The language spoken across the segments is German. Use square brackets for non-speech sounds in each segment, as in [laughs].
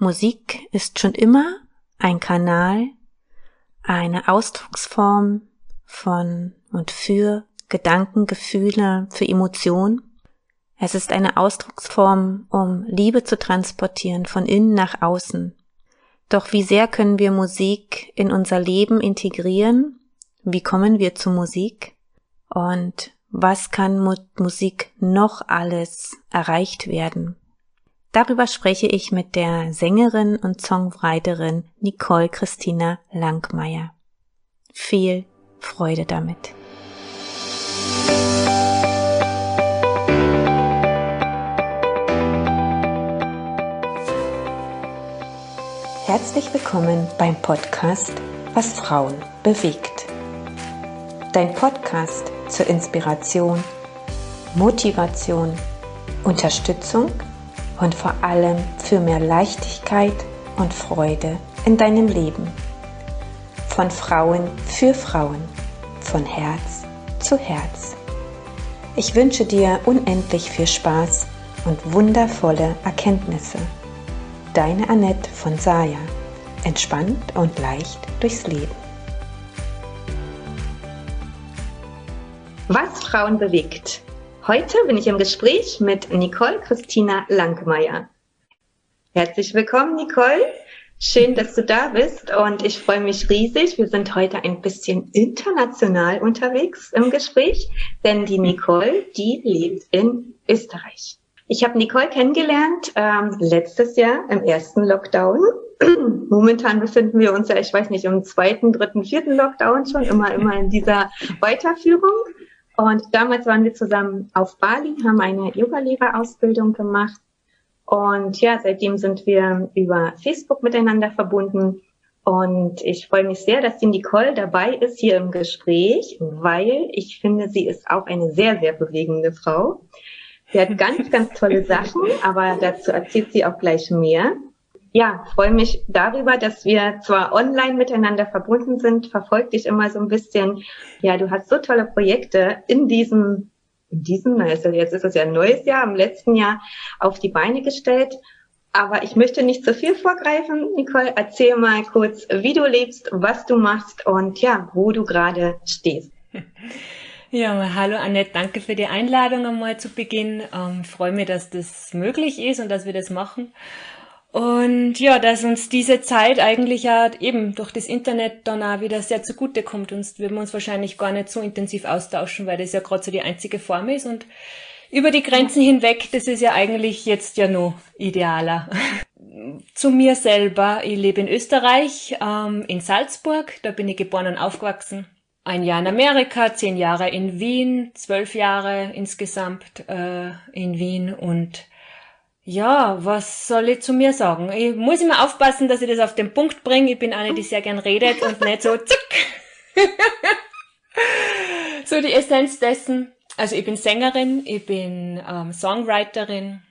Musik ist schon immer ein Kanal, eine Ausdrucksform von und für Gedanken, Gefühle, für Emotionen. Es ist eine Ausdrucksform, um Liebe zu transportieren von innen nach außen. Doch wie sehr können wir Musik in unser Leben integrieren? Wie kommen wir zu Musik? Und was kann mit Musik noch alles erreicht werden? Darüber spreche ich mit der Sängerin und Songwriterin Nicole Christina Langmeier. Viel Freude damit. Herzlich willkommen beim Podcast Was Frauen bewegt. Dein Podcast zur Inspiration, Motivation, Unterstützung und vor allem für mehr Leichtigkeit und Freude in deinem Leben. Von Frauen für Frauen, von Herz zu Herz. Ich wünsche dir unendlich viel Spaß und wundervolle Erkenntnisse. Deine Annette von Saya. Entspannt und leicht durchs Leben. Was Frauen bewegt. Heute bin ich im Gespräch mit Nicole Christina Langmeier. Herzlich willkommen, Nicole. Schön, dass du da bist und ich freue mich riesig. Wir sind heute ein bisschen international unterwegs im Gespräch, denn die Nicole, die lebt in Österreich. Ich habe Nicole kennengelernt ähm, letztes Jahr im ersten Lockdown. [clears throat] Momentan befinden wir uns ja, ich weiß nicht, im zweiten, dritten, vierten Lockdown schon, immer, immer in dieser Weiterführung. Und damals waren wir zusammen auf Bali, haben eine Yoga-Lehrerausbildung gemacht. Und ja, seitdem sind wir über Facebook miteinander verbunden. Und ich freue mich sehr, dass die Nicole dabei ist hier im Gespräch, weil ich finde, sie ist auch eine sehr, sehr bewegende Frau. Sie hat ganz, ganz tolle Sachen, aber dazu erzählt sie auch gleich mehr. Ja, freue mich darüber, dass wir zwar online miteinander verbunden sind, verfolgt dich immer so ein bisschen. Ja, du hast so tolle Projekte in diesem, in diesem, also jetzt ist es ja ein neues Jahr, im letzten Jahr auf die Beine gestellt. Aber ich möchte nicht zu viel vorgreifen. Nicole, erzähl mal kurz, wie du lebst, was du machst und ja, wo du gerade stehst. [laughs] Ja, hallo Annette, danke für die Einladung einmal zu Beginn. Ähm, freue mich, dass das möglich ist und dass wir das machen. Und ja, dass uns diese Zeit eigentlich ja eben durch das Internet dann auch wieder sehr zugute kommt. Sonst würden wir uns wahrscheinlich gar nicht so intensiv austauschen, weil das ja gerade so die einzige Form ist. Und über die Grenzen hinweg, das ist ja eigentlich jetzt ja noch idealer. [laughs] Zu mir selber, ich lebe in Österreich, ähm, in Salzburg, da bin ich geboren und aufgewachsen ein Jahr in Amerika, zehn Jahre in Wien, zwölf Jahre insgesamt äh, in Wien und ja, was soll ich zu mir sagen? Ich muss immer aufpassen, dass ich das auf den Punkt bringe. Ich bin eine, die sehr gern redet und nicht so zick. so die Essenz dessen. Also ich bin Sängerin, ich bin ähm, Songwriterin,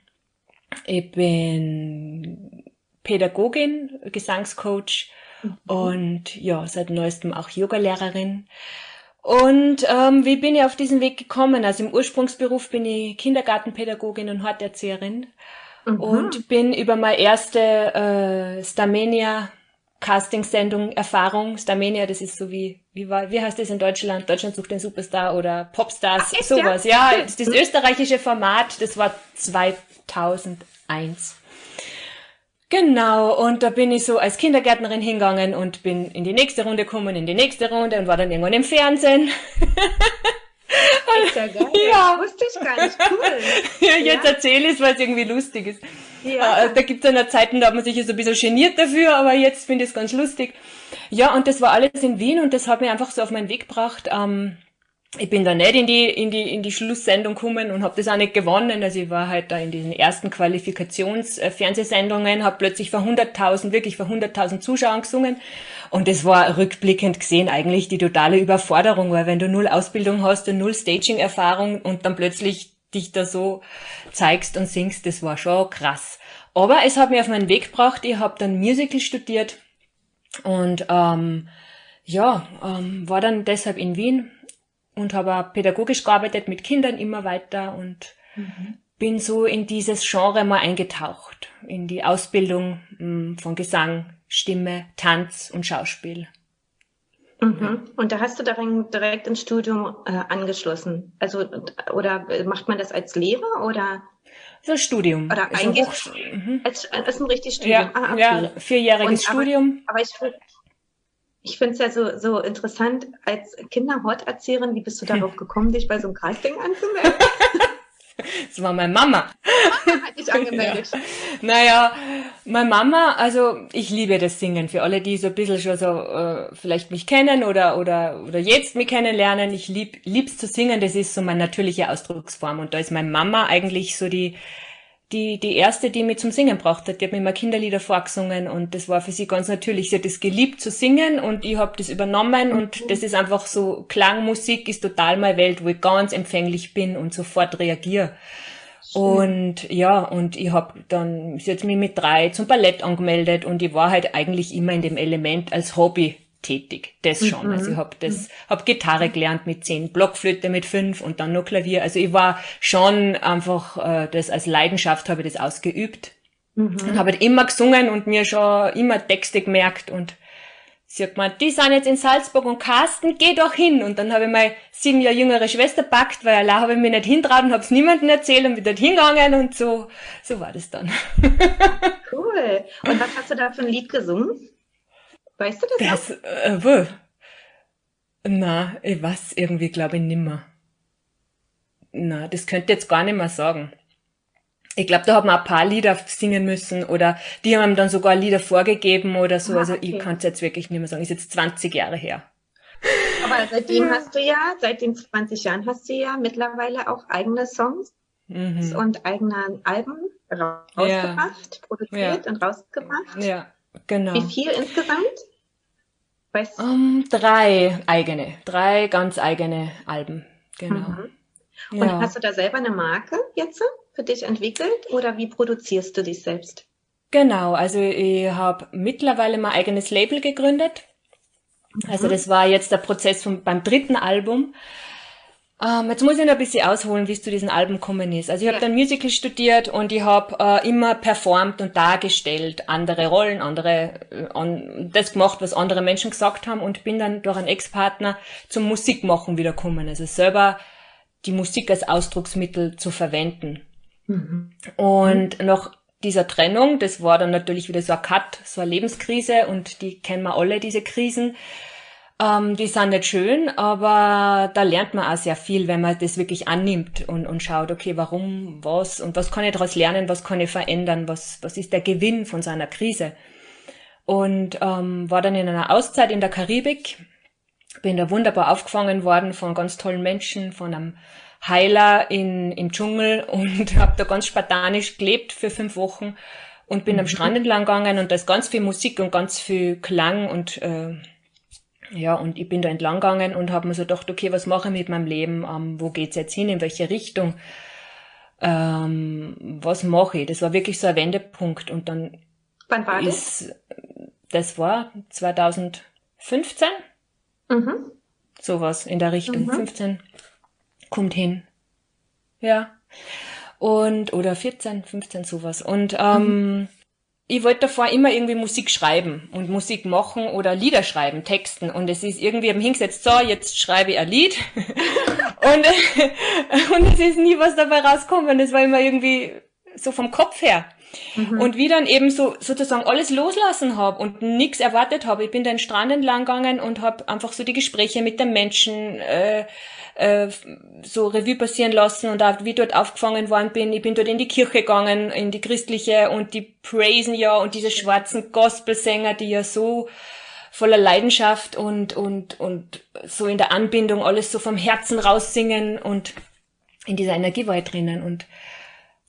ich bin Pädagogin, Gesangscoach Mhm. Und ja, seit neuestem auch Yogalehrerin. Und ähm, wie bin ich auf diesen Weg gekommen? Also im Ursprungsberuf bin ich Kindergartenpädagogin und Horterzieherin mhm. und bin über meine erste äh, Starmania Casting-Sendung Erfahrung. Starmania, das ist so wie, wie war, wie heißt das in Deutschland? Deutschland sucht den Superstar oder Popstars, Ach, echt, sowas. Ja, ja das, das österreichische Format, das war 2001. Genau, und da bin ich so als Kindergärtnerin hingegangen und bin in die nächste Runde gekommen, in die nächste Runde und war dann irgendwann im Fernsehen. [laughs] Ist ja geil. [laughs] Ja. Wusste ich gar nicht. Cool. ja, jetzt ja. erzähle ich es, weil es irgendwie lustig ist. Ja. Äh, da gibt es eine Zeiten, da hat man sich so ein bisschen geniert dafür, aber jetzt finde ich es ganz lustig. Ja, und das war alles in Wien und das hat mich einfach so auf meinen Weg gebracht. Ähm, ich bin da nicht in die, in die, in die Schlusssendung gekommen und habe das auch nicht gewonnen. Also ich war halt da in diesen ersten Qualifikationsfernsehsendungen, habe plötzlich vor 100.000, wirklich vor 100.000 Zuschauern gesungen. Und das war rückblickend gesehen eigentlich die totale Überforderung, weil wenn du null Ausbildung hast und null Staging-Erfahrung und dann plötzlich dich da so zeigst und singst, das war schon krass. Aber es hat mir auf meinen Weg gebracht. Ich habe dann Musical studiert und ähm, ja, ähm, war dann deshalb in Wien und habe pädagogisch gearbeitet mit Kindern immer weiter und mhm. bin so in dieses Genre mal eingetaucht, in die Ausbildung hm, von Gesang, Stimme, Tanz und Schauspiel. Mhm. Und da hast du darin direkt ins Studium äh, angeschlossen. Also oder macht man das als Lehrer oder? So Studium. Oder ist eigentlich ein mhm. als, als ein richtiges Studium. Ja, ah, okay. ja vierjähriges Und, Studium. Aber, aber ich, ich finde es ja so, so interessant, als Kinderhorterzieherin, wie bist du darauf [laughs] gekommen, dich bei so einem Casting anzumelden? [laughs] [laughs] Das war meine Mama. Hat dich angemeldet. [laughs] Ja. Naja, meine Mama, also ich liebe das Singen. Für alle, die so ein bisschen schon so äh, vielleicht mich kennen oder oder oder jetzt mich kennenlernen, ich lieb lieb's zu singen. Das ist so meine natürliche Ausdrucksform. Und da ist meine Mama eigentlich so die die, die erste, die mich zum Singen braucht hat. Die hat mir immer Kinderlieder vorgesungen und das war für sie ganz natürlich. Sie hat es geliebt zu singen und ich habe das übernommen und mhm. das ist einfach so, Klangmusik ist total meine Welt, wo ich ganz empfänglich bin und sofort reagiere. Und ja, und ich habe dann, sie hat mich mit drei zum Ballett angemeldet und ich war halt eigentlich immer in dem Element als Hobby tätig. Das schon. Mhm. Also ich habe das, hab Gitarre gelernt mit zehn, Blockflöte mit fünf und dann noch Klavier. Also ich war schon einfach, äh, das als Leidenschaft habe ich das ausgeübt. Mhm. Und habe halt immer gesungen und mir schon immer Texte gemerkt und sie hat gemeint, die sind jetzt in Salzburg und Carsten, geh doch hin. Und dann habe ich meine sieben Jahre jüngere Schwester packt, weil allein habe ich mich nicht hintraut und habe es niemandem erzählt und bin dort hingegangen und so, so war das dann. [laughs] cool. Und was hast du da für ein Lied gesungen? Weißt du das? Das, äh, wo? Na, ich weiß irgendwie, glaube ich, nimmer. Na, das könnte jetzt gar nicht mehr sagen. Ich glaube, da hat man ein paar Lieder singen müssen oder die haben dann sogar Lieder vorgegeben oder so. Ah, also ich kann es jetzt wirklich nicht mehr sagen. Ist jetzt 20 Jahre her. Aber seitdem hast du ja, seit den 20 Jahren hast du ja mittlerweile auch eigene Songs mhm. und eigene Alben rausgebracht, ja. produziert ja. und rausgebracht. Ja. Genau. Wie viel insgesamt? Weißt um, drei eigene, drei ganz eigene Alben. Genau. Mhm. Und ja. hast du da selber eine Marke jetzt für dich entwickelt oder wie produzierst du dich selbst? Genau, also ich habe mittlerweile mein eigenes Label gegründet. Also mhm. das war jetzt der Prozess vom, beim dritten Album. Ähm, jetzt muss ich noch ein bisschen ausholen, wie es zu diesen Alben gekommen ist. Also ich habe ja. dann Musical studiert und ich habe äh, immer performt und dargestellt, andere Rollen, andere äh, an, das gemacht, was andere Menschen gesagt haben und bin dann durch einen Ex-Partner zum Musikmachen wieder gekommen. Also selber die Musik als Ausdrucksmittel zu verwenden. Mhm. Und nach dieser Trennung, das war dann natürlich wieder so ein Cut, so eine Lebenskrise und die kennen wir alle, diese Krisen ähm, die sind nicht schön, aber da lernt man auch sehr viel, wenn man das wirklich annimmt und, und schaut, okay, warum, was und was kann ich daraus lernen, was kann ich verändern, was, was ist der Gewinn von so einer Krise. Und ähm, war dann in einer Auszeit in der Karibik, bin da wunderbar aufgefangen worden von ganz tollen Menschen, von einem Heiler in, im Dschungel [laughs] und habe da ganz spartanisch gelebt für fünf Wochen und bin am mhm. Strand entlang gegangen und da ist ganz viel Musik und ganz viel Klang und äh, ja, und ich bin da entlang gegangen und habe mir so gedacht, okay, was mache ich mit meinem Leben? Ähm, wo geht's jetzt hin? In welche Richtung? Ähm, was mache ich? Das war wirklich so ein Wendepunkt. Und dann Wann war ist, das? Das war 2015. Mhm. Sowas in der Richtung. Mhm. 15 kommt hin. Ja. Und, oder 14, 15, sowas. Und ähm, mhm ich wollte davor immer irgendwie Musik schreiben und Musik machen oder Lieder schreiben, Texten. Und es ist irgendwie am hingesetzt, so, jetzt schreibe ich ein Lied. [laughs] und, [laughs] und es ist nie was dabei rausgekommen. Es war immer irgendwie so vom Kopf her. Mhm. Und wie dann eben so sozusagen alles loslassen habe und nichts erwartet habe. Ich bin den Strand entlang gegangen und habe einfach so die Gespräche mit den Menschen äh, äh, so Revue passieren lassen und auch wie dort aufgefangen worden bin. Ich bin dort in die Kirche gegangen, in die christliche und die praisen ja und diese schwarzen Gospelsänger, die ja so voller Leidenschaft und, und, und so in der Anbindung alles so vom Herzen raussingen und in dieser Energie war ich drinnen und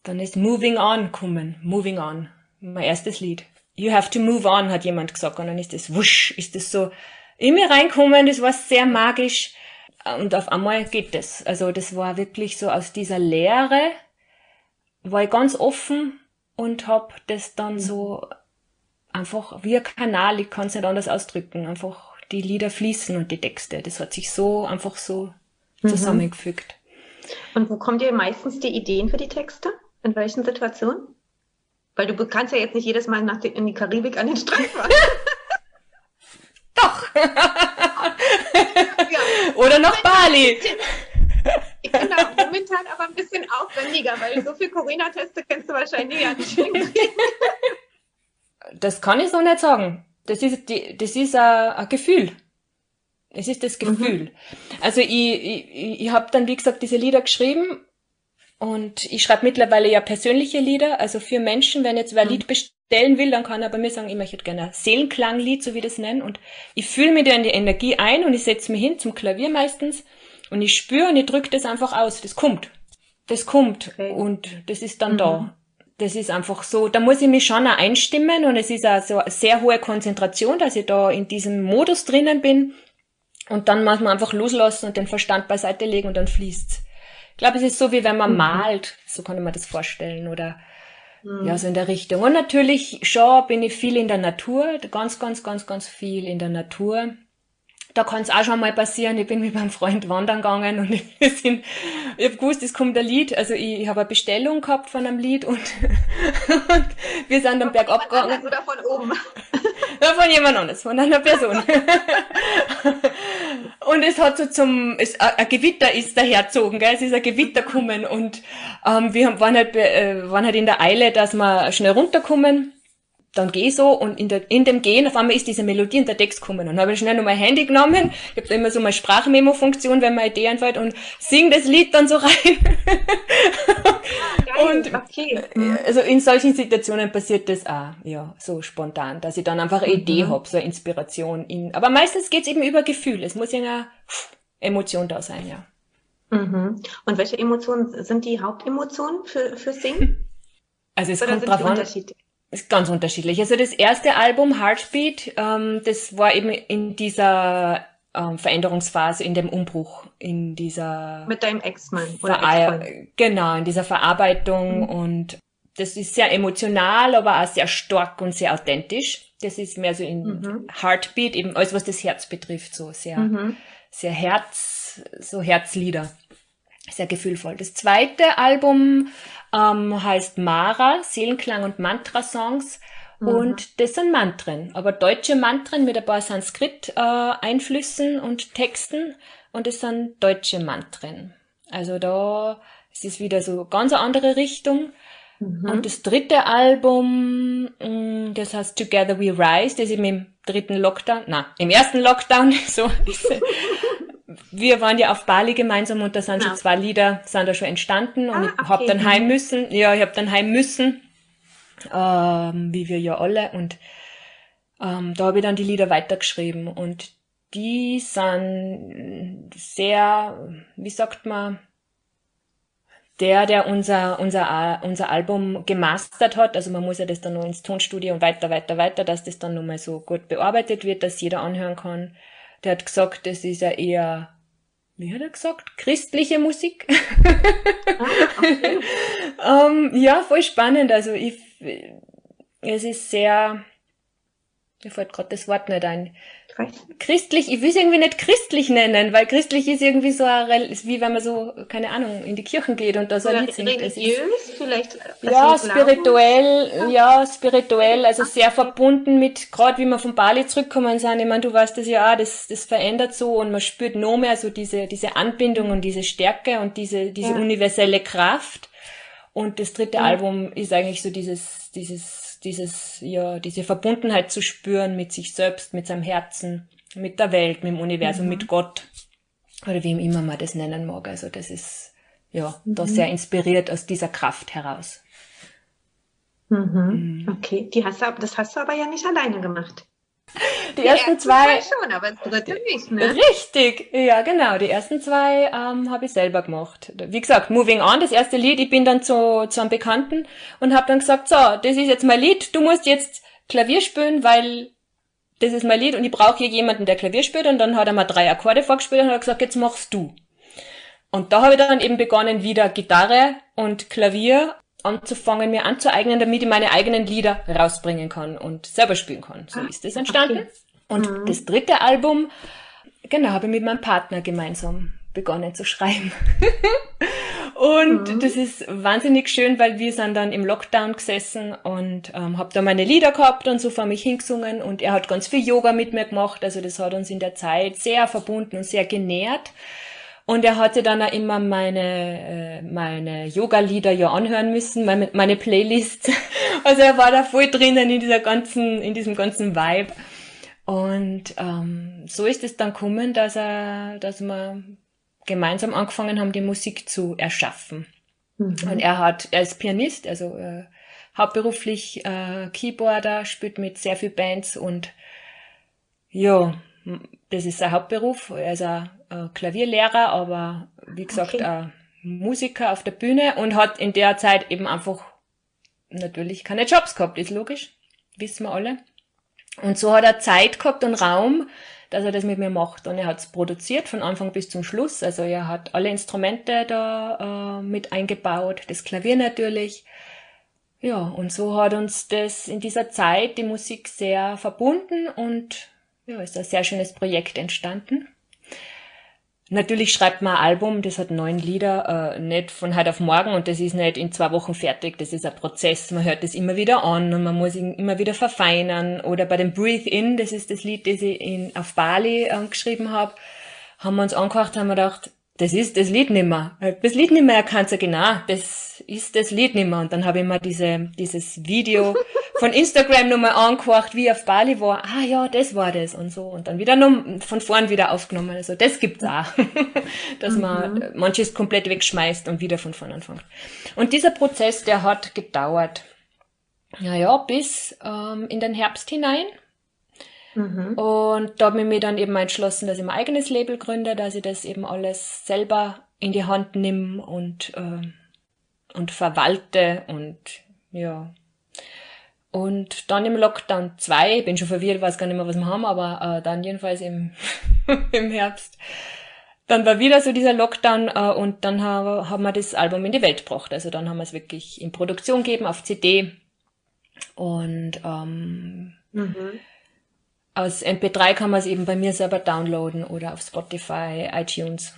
dann ist Moving On gekommen. Moving On. Mein erstes Lied. You have to move on, hat jemand gesagt. Und dann ist das wusch, ist das so in mir reinkommen. Das war sehr magisch. Und auf einmal geht das. Also das war wirklich so aus dieser Leere, war ich ganz offen und hab das dann so einfach wie ein Kanal, ich kann es nicht anders ausdrücken, einfach die Lieder fließen und die Texte. Das hat sich so einfach so mhm. zusammengefügt. Und wo kommt ihr meistens die Ideen für die Texte? In welchen Situationen? Weil du kannst ja jetzt nicht jedes Mal nach in die Karibik an den Strand fahren. [laughs] Doch. ja. Oder nach Bali. Genau, momentan aber ein bisschen aufwendiger, weil so viel Corona-Teste kennst du wahrscheinlich ja nicht [laughs] Das kann ich so nicht sagen. Das ist, die, das ist ein, ein Gefühl. Es ist das Gefühl. Mhm. Also ich, ich, ich habe dann, wie gesagt, diese Lieder geschrieben und ich schreibe mittlerweile ja persönliche Lieder, also für Menschen, wenn jetzt wer ein mhm. Lied bestellen will, dann kann er bei mir sagen, ich möchte gerne ein Seelenklanglied, so wie das nennen. Und ich fühle mich da in die Energie ein und ich setze mich hin zum Klavier meistens und ich spüre und ich drücke das einfach aus. Das kommt. Das kommt. Okay. Und das ist dann mhm. da. Das ist einfach so, da muss ich mich schon auch einstimmen und es ist also eine sehr hohe Konzentration, dass ich da in diesem Modus drinnen bin. Und dann muss man einfach loslassen und den Verstand beiseite legen und dann fließt's. Ich glaube, es ist so wie wenn man mhm. malt, so kann ich mir das vorstellen, oder mhm. ja, so in der Richtung. Und natürlich schon bin ich viel in der Natur, ganz, ganz, ganz, ganz viel in der Natur da kann es auch schon mal passieren. Ich bin mit meinem Freund wandern gegangen und [laughs] wir sind, ich habe gewusst, es kommt ein Lied. Also ich, ich habe eine Bestellung gehabt von einem Lied und, [laughs] und wir sind dann bergab gegangen. Oder von oben? [laughs] Ja, von jemand anderes, von einer Person. und es hat so zum, es, ein Gewitter ist daherzogen, gell? es ist ein Gewitter gekommen und ähm, wir waren halt, äh, waren halt in der Eile, dass wir schnell runterkommen dann gehe ich so und in, der, in dem Gehen auf einmal ist diese Melodie und der Text gekommen. Und dann habe ich schnell noch mein Handy genommen, ich habe immer so meine Sprachmemo-Funktion, wenn meine Idee einfällt und sing das Lied dann so rein. [laughs] Ah, und okay. Mhm. also in solchen Situationen passiert das auch, ja, so spontan, dass ich dann einfach eine mhm. Idee habe, so eine Inspiration. In, aber meistens geht's eben über Gefühl. Es muss ja eine Emotion da sein, ja. Mhm. Und welche Emotionen sind die Hauptemotionen für, für Singen? Also es Oder kommt drauf an ist ganz unterschiedlich. Also das erste Album, Heartbeat, ähm, das war eben in dieser ähm, Veränderungsphase, in dem Umbruch, in dieser... Mit deinem Ex-Mann oder Ex Genau, in dieser Verarbeitung mhm. und das ist sehr emotional, aber auch sehr stark und sehr authentisch. Das ist mehr so in mhm. Heartbeat, eben alles, was das Herz betrifft, so sehr, mhm. sehr Herz, so Herzlieder. Sehr gefühlvoll. Das zweite Album ähm, heißt Mara, Seelenklang und Mantra-Songs. Mhm. Und das sind Mantren, aber deutsche Mantren mit ein paar Sanskrit-Einflüssen äh, und Texten. Und das sind deutsche Mantren. Also da ist es wieder so ganz eine andere Richtung. Mhm. Und das dritte Album, mm, das heißt Together We Rise, das ist im dritten Lockdown, na, im ersten Lockdown, [laughs] so wir waren ja auf Bali gemeinsam und da sind ja. so zwei Lieder, sind da schon entstanden und ah, ich hab dann heim müssen. Ja, ich hab dann heim müssen, ähm, wie wir ja alle. Und ähm, da habe ich dann die Lieder weitergeschrieben und die sind sehr, wie sagt man, der, der unser, unser, unser Album gemastert hat, also man muss ja das dann noch ins Tonstudio und weiter, weiter, weiter, dass das dann nochmal so gut bearbeitet wird, dass jeder anhören kann der hat gesagt, das ist ja eher, wie hat er gesagt, christliche Musik. Ah, okay. [laughs] ähm, ja, voll spannend. Also ich, es ist sehr, mir fällt gerade das Wort nicht ein christlich, ich will es irgendwie nicht christlich nennen, weil christlich ist irgendwie so, ist wie wenn man so, keine Ahnung, in die Kirchen geht und da so ein Lied singt. Religiös vielleicht? Ja, spirituell, Glauben? ja, spirituell, also sehr verbunden mit, gerade wie wir von Bali zurückkommen sind, ich meine, du weißt das ja auch, das, das verändert so und man spürt noch mehr so diese, diese Anbindung und diese Stärke und diese, diese ja. universelle Kraft. Und das dritte ja. Album ist eigentlich so dieses, dieses dieses, ja, diese Verbundenheit zu spüren mit sich selbst, mit seinem Herzen, mit der Welt, mit dem Universum, mhm. mit Gott. Oder wie immer man das nennen mag. Also das ist, ja, mhm. da sehr inspiriert aus dieser Kraft heraus. Mhm. mhm. Okay, die hast du, das hast du aber ja nicht alleine gemacht. Die, die ersten zwei. schon, aber das dritte nicht, ne? Richtig, ja, genau. Die ersten zwei ähm, habe ich selber gemacht. Wie gesagt, Moving On, das erste Lied, ich bin dann zu, zu einem Bekannten und habe dann gesagt, so, das ist jetzt mein Lied, du musst jetzt Klavier spielen, weil das ist mein Lied und ich brauche hier jemanden, der Klavier spielt. Und dann hat er mal drei Akkorde vorgespielt und hat gesagt, jetzt machst du. Und da habe ich dann eben begonnen, wieder Gitarre und Klavier anzufangen, mir anzueignen, damit ich meine eigenen Lieder rausbringen kann und selber spielen kann. So ah, ist es entstanden. Okay. Und mhm. das dritte Album, genau, habe ich mit meinem Partner gemeinsam begonnen zu schreiben. [laughs] Und mhm. das ist wahnsinnig schön, weil wir sind dann im Lockdown gesessen und ähm, habe da meine Lieder gehabt und so vor mich hingesungen und er hat ganz viel Yoga mit mir gemacht. Also das hat uns in der Zeit sehr verbunden und sehr genährt. Und er hatte dann auch immer meine, äh, meine Yoga-Lieder ja anhören müssen, meine, meine Playlist. [laughs] Also er war da voll drinnen in dieser ganzen, in diesem ganzen Vibe. Und ähm, so ist es dann gekommen, dass er, dass wir gemeinsam angefangen haben, die Musik zu erschaffen. Mhm. Und er hat, er ist Pianist, also äh, hauptberuflich äh, Keyboarder, spielt mit sehr viel Bands und ja, das ist sein Hauptberuf. Er ist ein äh, Klavierlehrer, aber wie gesagt, okay. ein Musiker auf der Bühne und hat in der Zeit eben einfach natürlich keine Jobs gehabt, ist logisch, wissen wir alle. Und so hat er Zeit gehabt und Raum, dass er das mit mir macht. Und er hat es produziert von Anfang bis zum Schluss. Also er hat alle Instrumente da äh, mit eingebaut, das Klavier natürlich. Ja, und so hat uns das in dieser Zeit die Musik sehr verbunden und ja, ist ein sehr schönes Projekt entstanden. Natürlich schreibt man ein Album, das hat neun Lieder, äh, nicht von heute auf morgen und das ist nicht in zwei Wochen fertig. Das ist ein Prozess. Man hört das immer wieder an und man muss ihn immer wieder verfeinern. Oder bei dem Breathe In, das ist das Lied, das ich in, auf Bali äh, geschrieben habe, haben wir uns angehört, haben wir gedacht, das ist das Lied nimmer. Das Lied nimmer erkannt, ja genau, das ist das Lied nimmer. Und dann habe ich mir diese, dieses Video [laughs] von Instagram nochmal angehört, wie auf Bali war. Ah ja, das war das und so. Und dann wieder noch von vorn wieder aufgenommen. Also das gibt's auch. [laughs] Dass mhm. man manches komplett wegschmeißt und wieder von vorn anfängt. Und dieser Prozess, der hat gedauert. Naja, bis ähm, in den Herbst hinein. Mhm. Und da habe ich mir dann eben entschlossen, dass ich mein eigenes Label gründe, dass ich das eben alles selber in die Hand nehme und, äh, und verwalte und ja. Und dann im Lockdown 2, bin schon verwirrt, weiß gar nicht mehr, was wir haben, aber äh, dann jedenfalls im, [laughs] im Herbst, dann war wieder so dieser Lockdown äh, und dann haben hab wir das Album in die Welt gebracht. Also dann haben wir es wirklich in Produktion gegeben auf CD und ähm, mhm. Aus MP3 kann man es eben bei mir selber downloaden oder auf Spotify, iTunes,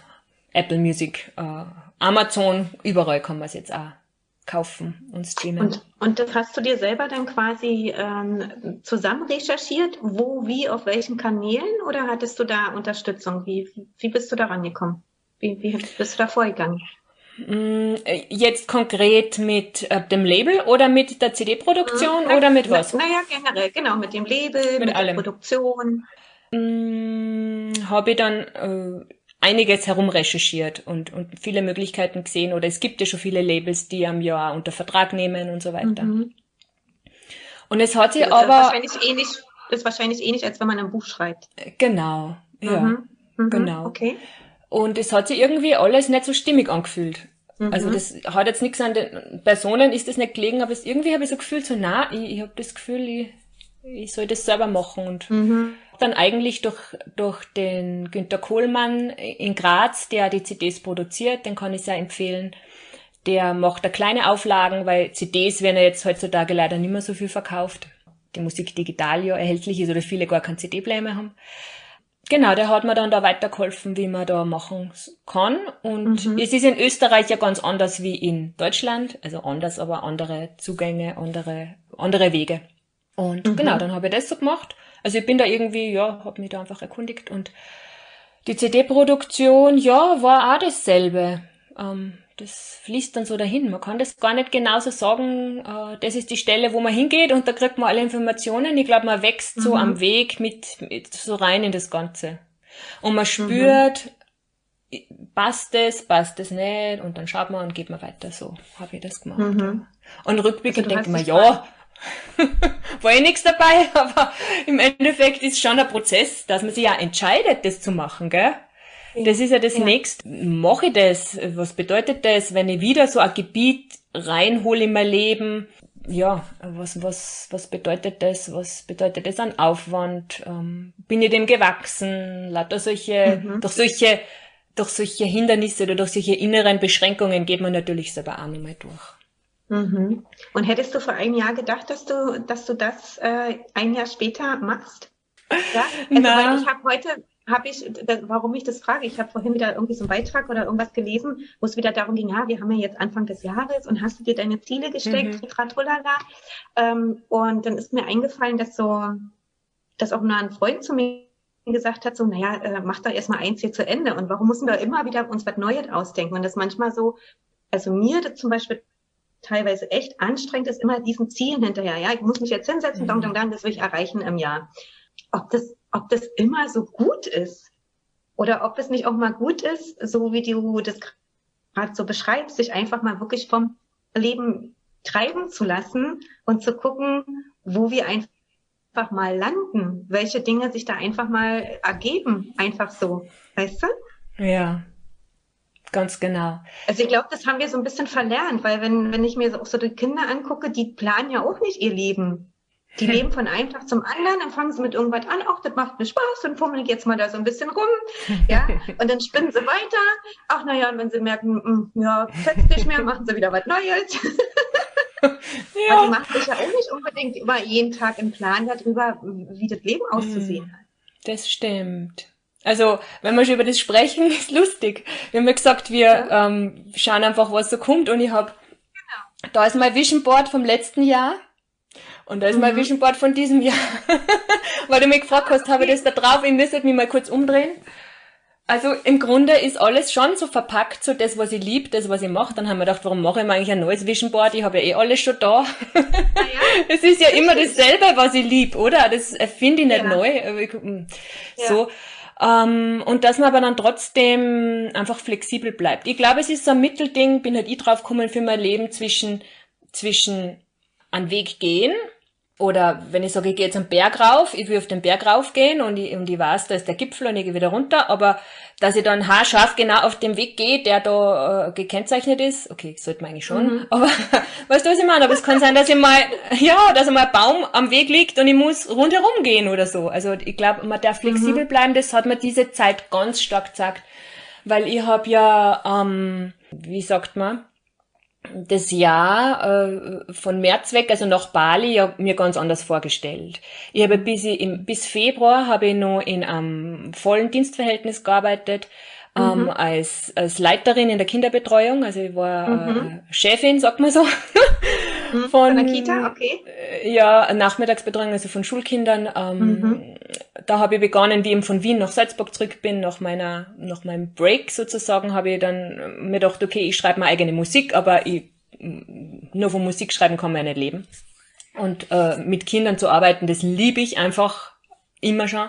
Apple Music, äh, Amazon, überall kann man es jetzt auch kaufen und streamen. Und, und das hast du dir selber dann quasi ähm, zusammen recherchiert, wo, wie, auf welchen Kanälen oder hattest du da Unterstützung? Wie, wie bist du da rangekommen? Wie, wie bist du da vorgegangen? Mm, jetzt konkret mit äh, dem Label oder mit der CD-Produktion mhm. oder mit was? Naja, generell, genau, mit dem Label, mit, mit der Produktion. Hm, Habe ich dann äh, einiges herumrecherchiert und, und viele Möglichkeiten gesehen oder es gibt ja schon viele Labels, die am Jahr unter Vertrag nehmen und so weiter. Mhm. Und es hat sich das aber... Wahrscheinlich ähnlich, ist wahrscheinlich ähnlich, als wenn man ein Buch schreibt. Genau, ja, mhm. Mhm. genau. Okay. Und es hat sich irgendwie alles nicht so stimmig angefühlt. Mhm. Also das hat jetzt nichts an den Personen, ist das nicht gelegen, aber es, irgendwie habe ich so gefühlt, so na, ich, ich habe das Gefühl, ich, ich soll das selber machen und mhm. Dann eigentlich durch, durch den Günter Kohlmann in Graz, der die CDs produziert, den kann ich sehr empfehlen. Der macht da kleine Auflagen, weil CDs werden ja jetzt heutzutage leider nicht mehr so viel verkauft. Die Musik digital ja erhältlich ist oder viele gar kein CD-Player mehr haben. Genau, der hat mir dann da weitergeholfen, wie man da machen kann. Und mhm. es ist in Österreich ja ganz anders wie in Deutschland. Also anders, aber andere Zugänge, andere, andere Wege. Und mhm. genau, dann habe ich das so gemacht. Also ich bin da irgendwie, ja, habe mich da einfach erkundigt. Und die CD-Produktion, ja, war auch dasselbe. Ähm, das fließt dann so dahin. Man kann das gar nicht genauso sagen, äh, das ist die Stelle, wo man hingeht und da kriegt man alle Informationen. Ich glaube, man wächst mhm. so am Weg mit, mit so rein in das Ganze. Und man spürt, mhm. passt es, passt es nicht und dann schaut man und geht man weiter. So habe ich das gemacht. Mhm. Und rückblickend also, denkt man, ja, war eh nichts dabei, [laughs] aber im Endeffekt ist schon ein Prozess, dass man sich ja entscheidet, das zu machen, gell? Das ist ja das ja. nächste. Mache ich das? Was bedeutet das, wenn ich wieder so ein Gebiet reinhole in mein Leben? Ja, was, was, was bedeutet das? Was bedeutet das an Aufwand? Ähm, bin ich dem gewachsen? Lauter solche, mhm. durch solche, durch solche Hindernisse oder durch solche inneren Beschränkungen geht man natürlich selber auch nochmal durch. Mhm. Und hättest du vor einem Jahr gedacht, dass du, dass du das äh, ein Jahr später machst? Ja, also, weil ich habe heute habe ich, warum ich das frage, ich habe vorhin wieder irgendwie so einen Beitrag oder irgendwas gelesen, wo es wieder darum ging, ja, wir haben ja jetzt Anfang des Jahres und hast du dir deine Ziele gesteckt, mhm. ähm, und dann ist mir eingefallen, dass so, dass auch nur ein Freund zu mir gesagt hat, so, naja, äh, mach da erstmal eins hier zu Ende und warum müssen wir immer wieder uns was Neues ausdenken und das manchmal so, also mir das zum Beispiel teilweise echt anstrengend ist, immer diesen Zielen hinterher, ja, ich muss mich jetzt hinsetzen, dong, dong, dong, das will ich erreichen im Jahr. Ob das ob das immer so gut ist oder ob es nicht auch mal gut ist, so wie du das gerade so beschreibst, sich einfach mal wirklich vom Leben treiben zu lassen und zu gucken, wo wir einfach mal landen, welche Dinge sich da einfach mal ergeben, einfach so, weißt du? Ja, ganz genau. Also ich glaube, das haben wir so ein bisschen verlernt, weil wenn, wenn ich mir auch so die Kinder angucke, die planen ja auch nicht ihr Leben. Die leben von einem Tag zum anderen, dann fangen sie mit irgendwas an, ach, das macht mir Spaß, dann fummeln jetzt mal da so ein bisschen rum, ja, [laughs] und dann spinnen sie weiter, ach, naja, und wenn sie merken, mh, mm, ja, fetzt nicht mehr, machen sie wieder was Neues. ja. [laughs] Aber die machen sich ja auch nicht unbedingt immer jeden Tag im Plan darüber, wie das Leben auszusehen hm, hat. Das stimmt. Also, wenn wir schon über das sprechen, [laughs] ist lustig. Wir haben ja gesagt, wir ja. ähm, schauen einfach, was so kommt und ich habe, genau. da ist mein Vision Board vom letzten Jahr und da ist mhm. mein Vision Board von diesem Jahr. [laughs] Weil du mich gefragt hast, habe ich das da drauf, ich müsste mich mal kurz umdrehen. Also im Grunde ist alles schon so verpackt, so das, was ich liebe, das, was ich mache. Dann haben wir gedacht, warum mache ich mir eigentlich ein neues Vision Board? Ich habe ja eh alles schon da. Ah, ja. [laughs] es ist ja immer dasselbe, was ich liebe, oder? Das erfinde ich nicht ja. neu. Hm, so. Ähm, und dass man aber dann trotzdem einfach flexibel bleibt. Ich glaube, es ist so ein Mittelding, bin halt ich drauf gekommen für mein Leben zwischen, zwischen einen Weg gehen oder wenn ich sage, ich gehe jetzt am Berg rauf, ich will auf den Berg raufgehen und ich, und ich weiß, da ist der Gipfel und ich gehe wieder runter, aber dass ich dann haarscharf genau auf dem Weg gehe, der da äh, gekennzeichnet ist, okay, sollte man eigentlich schon, mhm. aber [laughs] weißt du, was ich meine? Aber es kann sein, dass ich mal, [laughs] ja, dass mal ein Baum am Weg liegt und ich muss rundherum gehen oder so. Also ich glaube, man darf flexibel mhm. bleiben, das hat mir diese Zeit ganz stark gesagt, weil ich habe ja, ähm, wie sagt man, das Jahr äh, von März weg, also nach Bali, ja, mir ganz anders vorgestellt. Ich habe bis, ich, im, bis Februar habe ich noch in einem vollen Dienstverhältnis gearbeitet, ähm, mhm. als, als Leiterin in der Kinderbetreuung. Also ich war mhm. äh, Chefin, sagt man so. [laughs] Mhm. von, von der Kita, okay. Äh, ja, Nachmittagsbetreuung, also von Schulkindern. Ähm, mhm. Da habe ich begonnen, wie ich von Wien nach Salzburg zurück bin, nach meiner, nach meinem Break sozusagen, habe ich dann mir gedacht, okay, ich schreibe meine eigene Musik, aber ich, nur von Musik schreiben kann man ja nicht leben. Und äh, mit Kindern zu arbeiten, das liebe ich einfach immer schon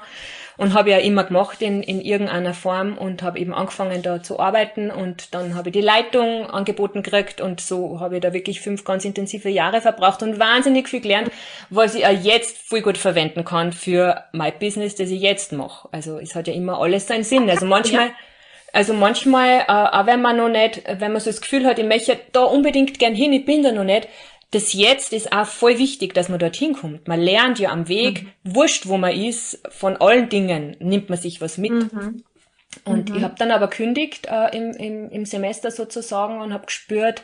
und habe ja immer gemacht in, in irgendeiner Form und habe eben angefangen da zu arbeiten und dann habe ich die Leitung angeboten gekriegt und so habe ich da wirklich fünf ganz intensive Jahre verbraucht und wahnsinnig viel gelernt, was ich auch jetzt voll gut verwenden kann für mein Business, das ich jetzt mache. Also es hat ja immer alles seinen Sinn. Also manchmal also manchmal, äh, auch wenn man noch nicht, wenn man so das Gefühl hat, ich möchte da unbedingt gern hin, ich bin da noch nicht, das Jetzt ist auch voll wichtig, dass man dorthin kommt. Man lernt ja am Weg, mhm. wurscht, wo man ist, von allen Dingen nimmt man sich was mit. Mhm. Und mhm. ich habe dann aber kündigt äh, im, im, im Semester sozusagen und habe gespürt,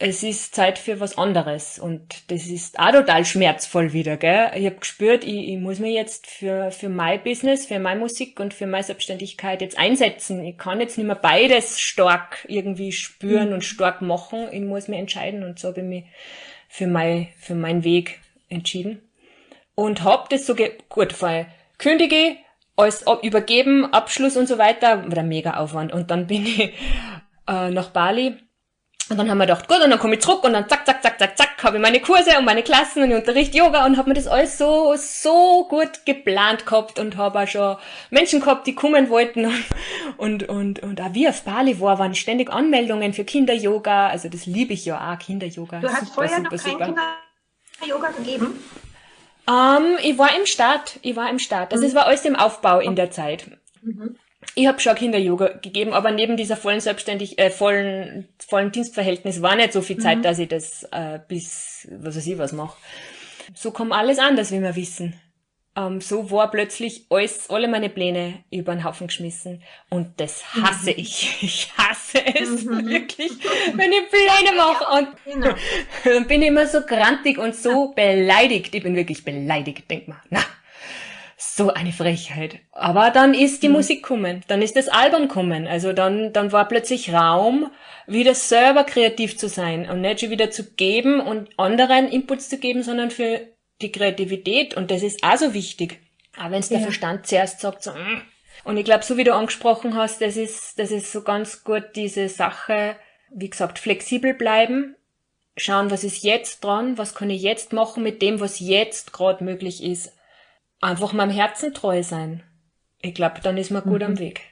es ist Zeit für was anderes und das ist auch total schmerzvoll wieder, gell? Ich habe gespürt, ich, ich muss mich jetzt für, für mein Business, für meine Musik und für meine Selbstständigkeit jetzt einsetzen. Ich kann jetzt nicht mehr beides stark irgendwie spüren mhm. und stark machen. Ich muss mich entscheiden und so habe ich mich für, mein, für meinen Weg entschieden. Und hab das so gut, weil kündige, alles übergeben, Abschluss und so weiter, war ein mega Aufwand. Und dann bin ich äh, nach Bali und dann haben wir gedacht, gut, und dann komme ich zurück und dann zack, zack, zack, zack, zack, habe ich meine Kurse und meine Klassen und ich unterrichte Yoga und habe mir das alles so, so gut geplant gehabt und habe auch schon Menschen gehabt, die kommen wollten und, und, und, und auch wie auf Bali war, waren ständig Anmeldungen für Kinder-Yoga, also das liebe ich ja auch, Kinder-Yoga. Du hast super, vorher super, noch kein Kinder-Yoga gegeben? Ähm, ich war im Start, ich war im Start. Also mhm. es war alles im Aufbau in der Zeit. Mhm ich habe schon Kinder-Yoga gegeben, aber neben dieser vollen selbstständig, äh, vollen, vollen Dienstverhältnis war nicht so viel Zeit, mhm. dass ich das äh, bis, was weiß ich, was mache. So kommt alles anders, wie wir wissen. Ähm, so war plötzlich alles, alle meine Pläne über den Haufen geschmissen. Und das hasse mhm. ich. [laughs] Ich hasse es mhm. wirklich, wenn ich Pläne mache. Und [laughs] genau. dann [laughs] bin ich immer so grantig und so beleidigt. Ich bin wirklich beleidigt, denk mal. Na, so eine Frechheit. Aber dann ist die mhm. Musik kommen, dann ist das Album kommen. Also dann, dann war plötzlich Raum, wieder selber kreativ zu sein und nicht schon wieder zu geben und anderen Inputs zu geben, sondern für die Kreativität. Und das ist auch so wichtig. Aber wenn es der ja. Verstand zuerst sagt, so, mm. und ich glaube, so wie du angesprochen hast, das ist, das ist so ganz gut diese Sache, wie gesagt, flexibel bleiben, schauen, was ist jetzt dran, was kann ich jetzt machen mit dem, was jetzt gerade möglich ist. Einfach meinem Herzen treu sein. Ich glaube, dann ist man gut mhm. am Weg.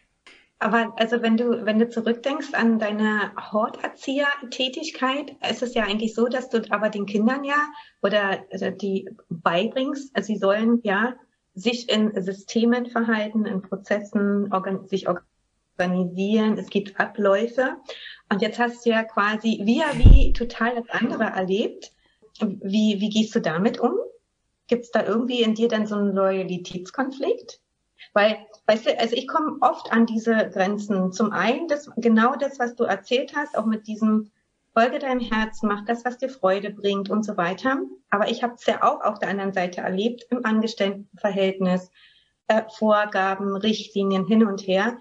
Aber also wenn du, wenn du zurückdenkst an deine Horterzieher-Tätigkeit, ist es ja eigentlich so, dass du aber den Kindern ja oder also die beibringst, also sie sollen ja sich in Systemen verhalten, in Prozessen organ sich organisieren, es gibt Abläufe. Und jetzt hast du ja quasi wie wie total das andere erlebt. Wie, wie gehst du damit um? Gibt es da irgendwie in dir dann so einen Loyalitätskonflikt? Weil, weißt du, also ich komme oft an diese Grenzen. Zum einen, das, genau das, was du erzählt hast, auch mit diesem Folge deinem Herzen, mach das, was dir Freude bringt und so weiter. Aber ich habe es ja auch auf der anderen Seite erlebt, im Angestelltenverhältnis, äh, Vorgaben, Richtlinien hin und her.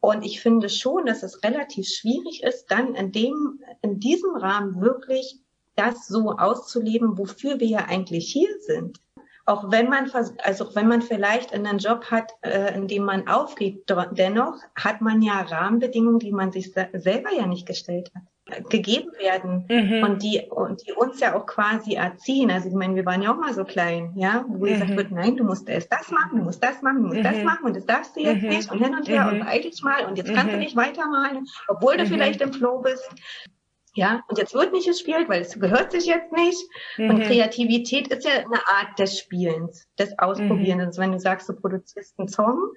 Und ich finde schon, dass es relativ schwierig ist, dann in dem, in diesem Rahmen wirklich das so auszuleben, wofür wir ja eigentlich hier sind auch wenn man, also wenn man vielleicht einen Job hat, äh, in dem man aufgeht, dennoch hat man ja Rahmenbedingungen, die man sich selber ja nicht gestellt hat gegeben werden mhm. und die und die uns ja auch quasi erziehen. Also ich meine, wir waren ja auch mal so klein, ja, wo mhm. gesagt wird, nein, du musst erst das machen, du musst das machen, du musst mhm. das machen und das darfst du jetzt mhm. nicht und hin und her und beeil dich mal und jetzt kannst du mhm. nicht weitermalen, obwohl du mhm. vielleicht im Flow bist. Ja, und jetzt wird nicht gespielt, weil es gehört sich jetzt nicht. Mhm. Und Kreativität ist ja eine Art des Spielens, des Ausprobierens. Mhm. Wenn du sagst, du produzierst einen Song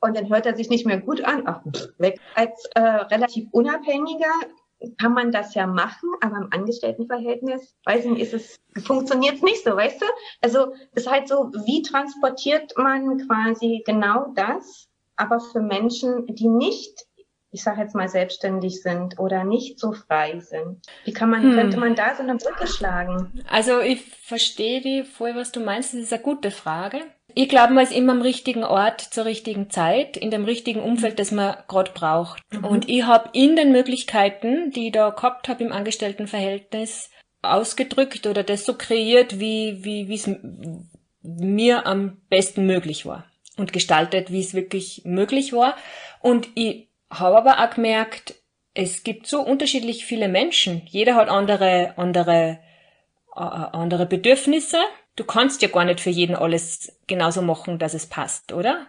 und dann hört er sich nicht mehr gut an, ach, weg. Als äh, relativ unabhängiger kann man das ja machen, aber im Angestelltenverhältnis, weiß ich nicht, ist es, funktioniert es nicht so, weißt du? Also, ist halt so, wie transportiert man quasi genau das, aber für Menschen, die nicht ich sage jetzt mal, selbstständig sind oder nicht so frei sind? Wie kann man, hm. könnte man da so eine Brücke schlagen? Also ich verstehe die voll, was du meinst. Das ist eine gute Frage. Ich glaube, man ist immer am richtigen Ort zur richtigen Zeit, in dem richtigen Umfeld, das man gerade braucht. Mhm. Und ich habe in den Möglichkeiten, die ich da gehabt habe im Angestelltenverhältnis, ausgedrückt oder das so kreiert, wie wie es mir am besten möglich war und gestaltet, wie es wirklich möglich war. Und ich habe aber auch gemerkt, es gibt so unterschiedlich viele Menschen. Jeder hat andere, andere, äh, andere Bedürfnisse. Du kannst ja gar nicht für jeden alles genauso machen, dass es passt, oder?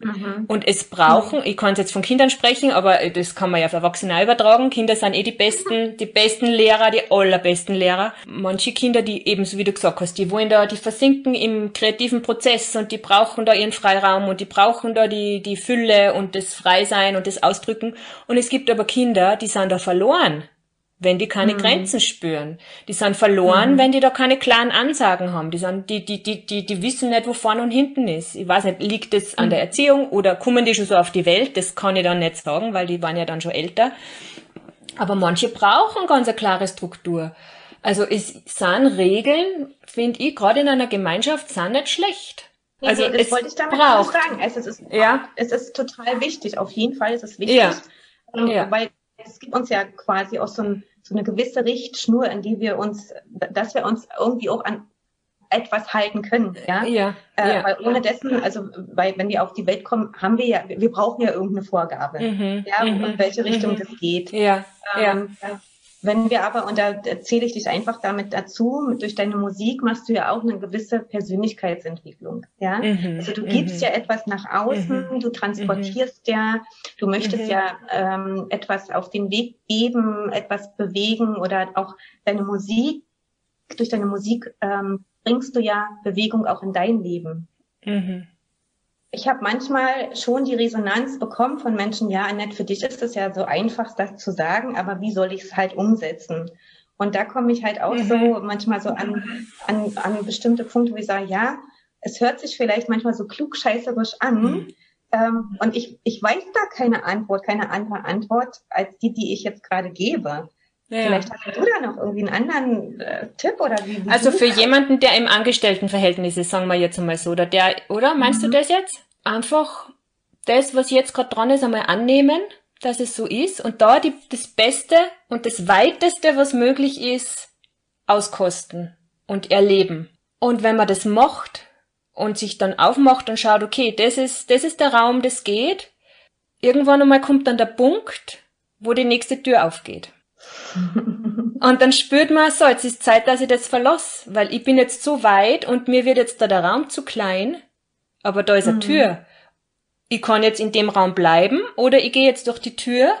Mhm. Und es brauchen, ich kann jetzt von Kindern sprechen, aber das kann man ja auf Erwachsene übertragen. Kinder sind eh die besten, die besten Lehrer, die allerbesten Lehrer. Manche Kinder, die eben, so wie du gesagt hast, die wollen da, die versinken im kreativen Prozess und die brauchen da ihren Freiraum und die brauchen da die, die Fülle und das Freisein und das Ausdrücken. Und es gibt aber Kinder, die sind da verloren wenn die keine mhm. Grenzen spüren. Die sind verloren, mhm. wenn die da keine klaren Ansagen haben. Die, sind, die, die, die, die, die wissen nicht, wo vorne und hinten ist. Ich weiß nicht, liegt das an mhm. der Erziehung oder kommen die schon so auf die Welt? Das kann ich dann nicht sagen, weil die waren ja dann schon älter. Aber manche brauchen ganz eine klare Struktur. Also es sind Regeln, finde ich, gerade in einer Gemeinschaft, sind nicht schlecht. Also nee, das es wollte ich damit braucht. sagen. Es ist, ja. es ist total wichtig. Auf jeden Fall ist es wichtig. Ja. Ähm, ja. Weil es gibt uns ja quasi auch so ein so eine gewisse Richtschnur, in die wir uns, dass wir uns irgendwie auch an etwas halten können, ja. Ja. Äh, ja weil ohne dessen, also weil wenn wir auf die Welt kommen, haben wir ja, wir brauchen ja irgendeine Vorgabe, mhm, ja, mhm, in welche Richtung mhm. das geht. Ja. Ähm, ja. Wenn wir aber, und da erzähle ich dich einfach damit dazu, durch deine Musik machst du ja auch eine gewisse Persönlichkeitsentwicklung. Ja? Mhm, also du gibst mhm. ja etwas nach außen, mhm, du transportierst mhm. ja, du möchtest mhm. ja ähm, etwas auf den Weg geben, etwas bewegen oder auch deine Musik, durch deine Musik ähm, bringst du ja Bewegung auch in dein Leben. Ich habe manchmal schon die Resonanz bekommen von Menschen, ja, Annette, für dich ist es ja so einfach, das zu sagen, aber wie soll ich es halt umsetzen? Und da komme ich halt auch mhm. so manchmal so an, an, an bestimmte Punkte, wo ich sage, ja, es hört sich vielleicht manchmal so klugscheißerisch an. Mhm. Ähm, und ich, ich weiß da keine Antwort, keine andere Antwort als die, die ich jetzt gerade gebe. Ja. Vielleicht hast du da noch irgendwie einen anderen äh, Tipp oder wie? wie also für jemanden, der im Angestelltenverhältnis ist, sagen wir jetzt einmal so, oder der, oder meinst mhm. du das jetzt? Einfach das, was jetzt gerade dran ist, einmal annehmen, dass es so ist und da die, das Beste und das Weiteste, was möglich ist, auskosten und erleben. Und wenn man das macht und sich dann aufmacht und schaut, okay, das ist, das ist der Raum, das geht, irgendwann einmal kommt dann der Punkt, wo die nächste Tür aufgeht. [laughs] und dann spürt man, so, jetzt ist Zeit, dass ich das verlasse, weil ich bin jetzt so weit und mir wird jetzt da der Raum zu klein, aber da ist eine mhm. Tür. Ich kann jetzt in dem Raum bleiben oder ich gehe jetzt durch die Tür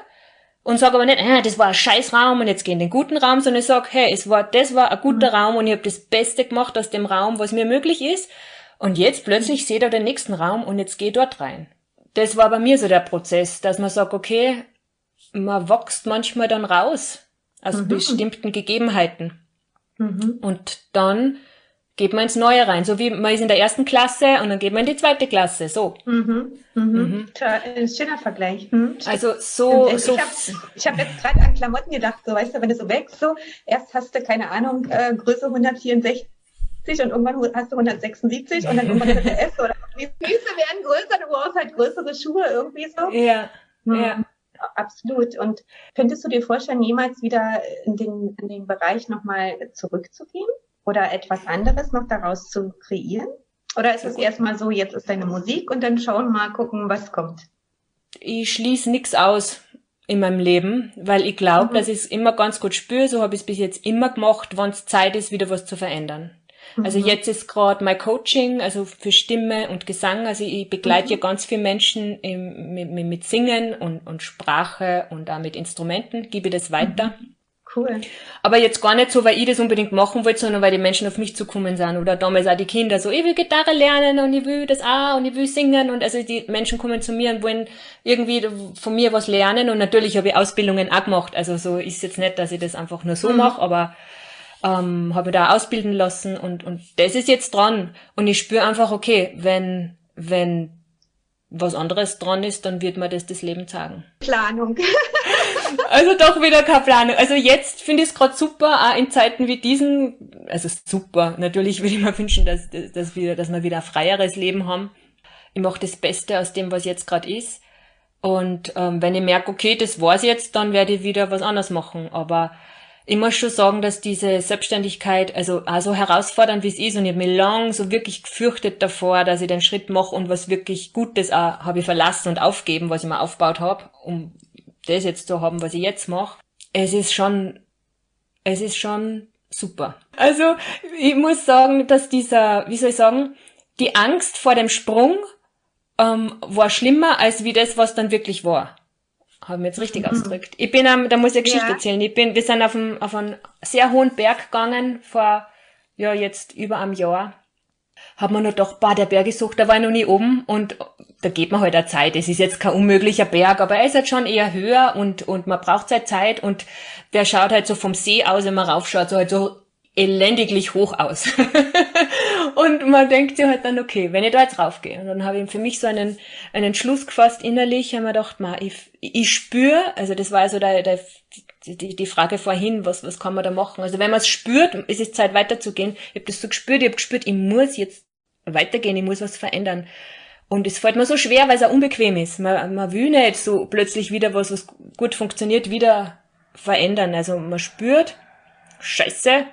und sage aber nicht, äh, das war ein scheiß Raum und jetzt gehe in den guten Raum, sondern ich sage, hey, es war, das war ein guter mhm. Raum und ich habe das Beste gemacht aus dem Raum, was mir möglich ist. Und jetzt plötzlich sehe ich den nächsten Raum und jetzt gehe dort rein. Das war bei mir so der Prozess, dass man sagt, okay, man wächst manchmal dann raus aus mhm. bestimmten Gegebenheiten. Mhm. Und dann geht man ins Neue rein. So wie man ist in der ersten Klasse und dann geht man in die zweite Klasse. So. Mhm. Mhm. Mhm. Ein schöner Vergleich. Mhm. Also so. Ich so habe hab jetzt gerade an Klamotten gedacht, so weißt du, wenn du so wächst, so erst hast du, keine Ahnung, äh, Größe 164 und irgendwann hast du 176 und dann irgendwann hast du S oder die Füße werden größer, du brauchst halt größere Schuhe irgendwie so. Ja. Mhm. Ja. Absolut. Und könntest du dir vorstellen, jemals wieder in den, in den Bereich nochmal zurückzugehen oder etwas anderes noch daraus zu kreieren? Oder ist es erstmal so, jetzt ist deine Musik und dann schauen wir mal gucken, was kommt? Ich schließe nichts aus in meinem Leben, weil ich glaube, mhm. dass ich es immer ganz gut spüre, so habe ich es bis jetzt immer gemacht, wenn es Zeit ist, wieder was zu verändern. Also mhm. jetzt ist gerade mein Coaching, also für Stimme und Gesang. Also ich begleite mhm. ja ganz viele Menschen im, mit, mit, Singen und, und Sprache und auch mit Instrumenten, gebe das weiter. Mhm. Cool. Aber jetzt gar nicht so, weil ich das unbedingt machen wollte, sondern weil die Menschen auf mich zukommen sind. Oder damals auch die Kinder so, ich will Gitarre lernen und ich will das auch und ich will singen. Und also die Menschen kommen zu mir und wollen irgendwie von mir was lernen. Und natürlich habe ich Ausbildungen auch gemacht. Also so ist jetzt nicht, dass ich das einfach nur so mhm. mache, aber ähm, habe da ausbilden lassen und, und das ist jetzt dran. Und ich spüre einfach, okay, wenn, wenn was anderes dran ist, dann wird mir das das Leben zeigen. Planung. [laughs] also doch wieder keine Planung. Also jetzt finde ich es gerade super, auch in Zeiten wie diesen, also super, natürlich würde ich mir wünschen, dass, dass, wir, dass wir wieder ein freieres Leben haben. Ich mache das Beste aus dem, was jetzt gerade ist. Und ähm, wenn ich merke, okay, das war's jetzt, dann werde ich wieder was anderes machen. Aber ich muss schon sagen, dass diese Selbstständigkeit, also auch so herausfordernd wie es ist, und ich habe mich lang so wirklich gefürchtet davor, dass ich den Schritt mache und was wirklich Gutes auch habe ich verlassen und aufgeben, was ich mir aufgebaut habe, um das jetzt zu haben, was ich jetzt mache. Es ist schon, es ist schon super. Also ich muss sagen, dass dieser, wie soll ich sagen, die Angst vor dem Sprung ähm, war schlimmer als wie das, was dann wirklich war haben wir jetzt richtig mhm. ausgedrückt. Ich bin am, da muss ich eine Geschichte ja. erzählen. Ich bin, wir sind auf, einem, auf einen sehr hohen Berg gegangen vor, ja, jetzt über einem Jahr. Haben wir noch doch, bah, der Berg ist hoch, da war ich noch nie oben und da geht man halt auch Zeit. Es ist jetzt kein unmöglicher Berg, aber er ist halt schon eher höher und, und man braucht halt Zeit und der schaut halt so vom See aus, wenn man raufschaut, so halt so elendiglich hoch aus. [laughs] und man denkt sich halt dann, okay, wenn ich da jetzt raufgehe. Und dann habe ich für mich so einen, einen Schluss gefasst innerlich, habe mir gedacht, ma, ich, ich spüre, also das war also der, der, die, die Frage vorhin, was, was kann man da machen? Also wenn man es spürt, ist es Zeit weiterzugehen. Ich habe das so gespürt, ich habe gespürt, ich muss jetzt weitergehen, ich muss was verändern. Und es fällt mir so schwer, weil es auch unbequem ist. Man, man will nicht so plötzlich wieder was, was gut funktioniert, wieder verändern. Also man spürt, scheiße,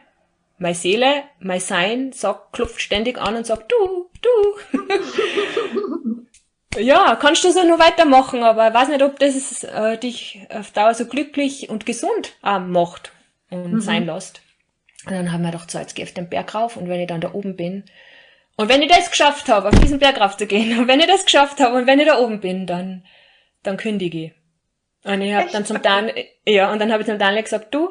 meine Seele, mein Sein sagt, klopft ständig an und sagt, du, du. [laughs] ja, kannst du so nur weitermachen, aber ich weiß nicht, ob das äh, dich auf Dauer so glücklich und gesund äh, macht und mhm. sein lässt. Und dann haben wir doch so, jetzt geh auf den Berg rauf und wenn ich dann da oben bin, und wenn ich das geschafft habe, auf diesen Berg raufzugehen, [laughs] und wenn ich das geschafft habe und wenn ich da oben bin, dann, dann kündige ich. Und ich habe dann zum Dan, ja, und dann habe ich zum Daniel gesagt, du,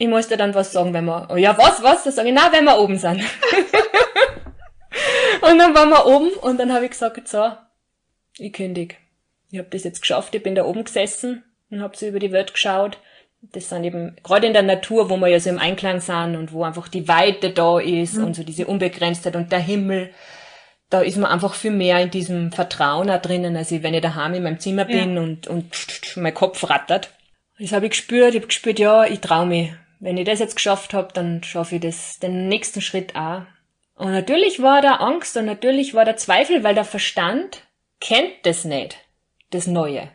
ich muss dir dann was sagen, wenn wir, oh ja, was, was? Das sage ich, na, wenn wir oben sind. [laughs] und dann waren wir oben und dann habe ich gesagt, so, ich kündige. Ich habe das jetzt geschafft, ich bin da oben gesessen und habe so über die Welt geschaut. Das sind eben, gerade in der Natur, wo wir ja so im Einklang sind und wo einfach die Weite da ist mhm. und so diese Unbegrenztheit und der Himmel, da ist man einfach viel mehr in diesem Vertrauen auch drinnen, als wenn ich daheim in meinem Zimmer bin ja. und, und mein Kopf rattert. Das habe ich gespürt, ich habe gespürt, ja, ich traue mich. Wenn ich das jetzt geschafft habe, dann schaffe ich das, den nächsten Schritt auch. Und natürlich war da Angst und natürlich war da Zweifel, weil der Verstand kennt das nicht, das Neue.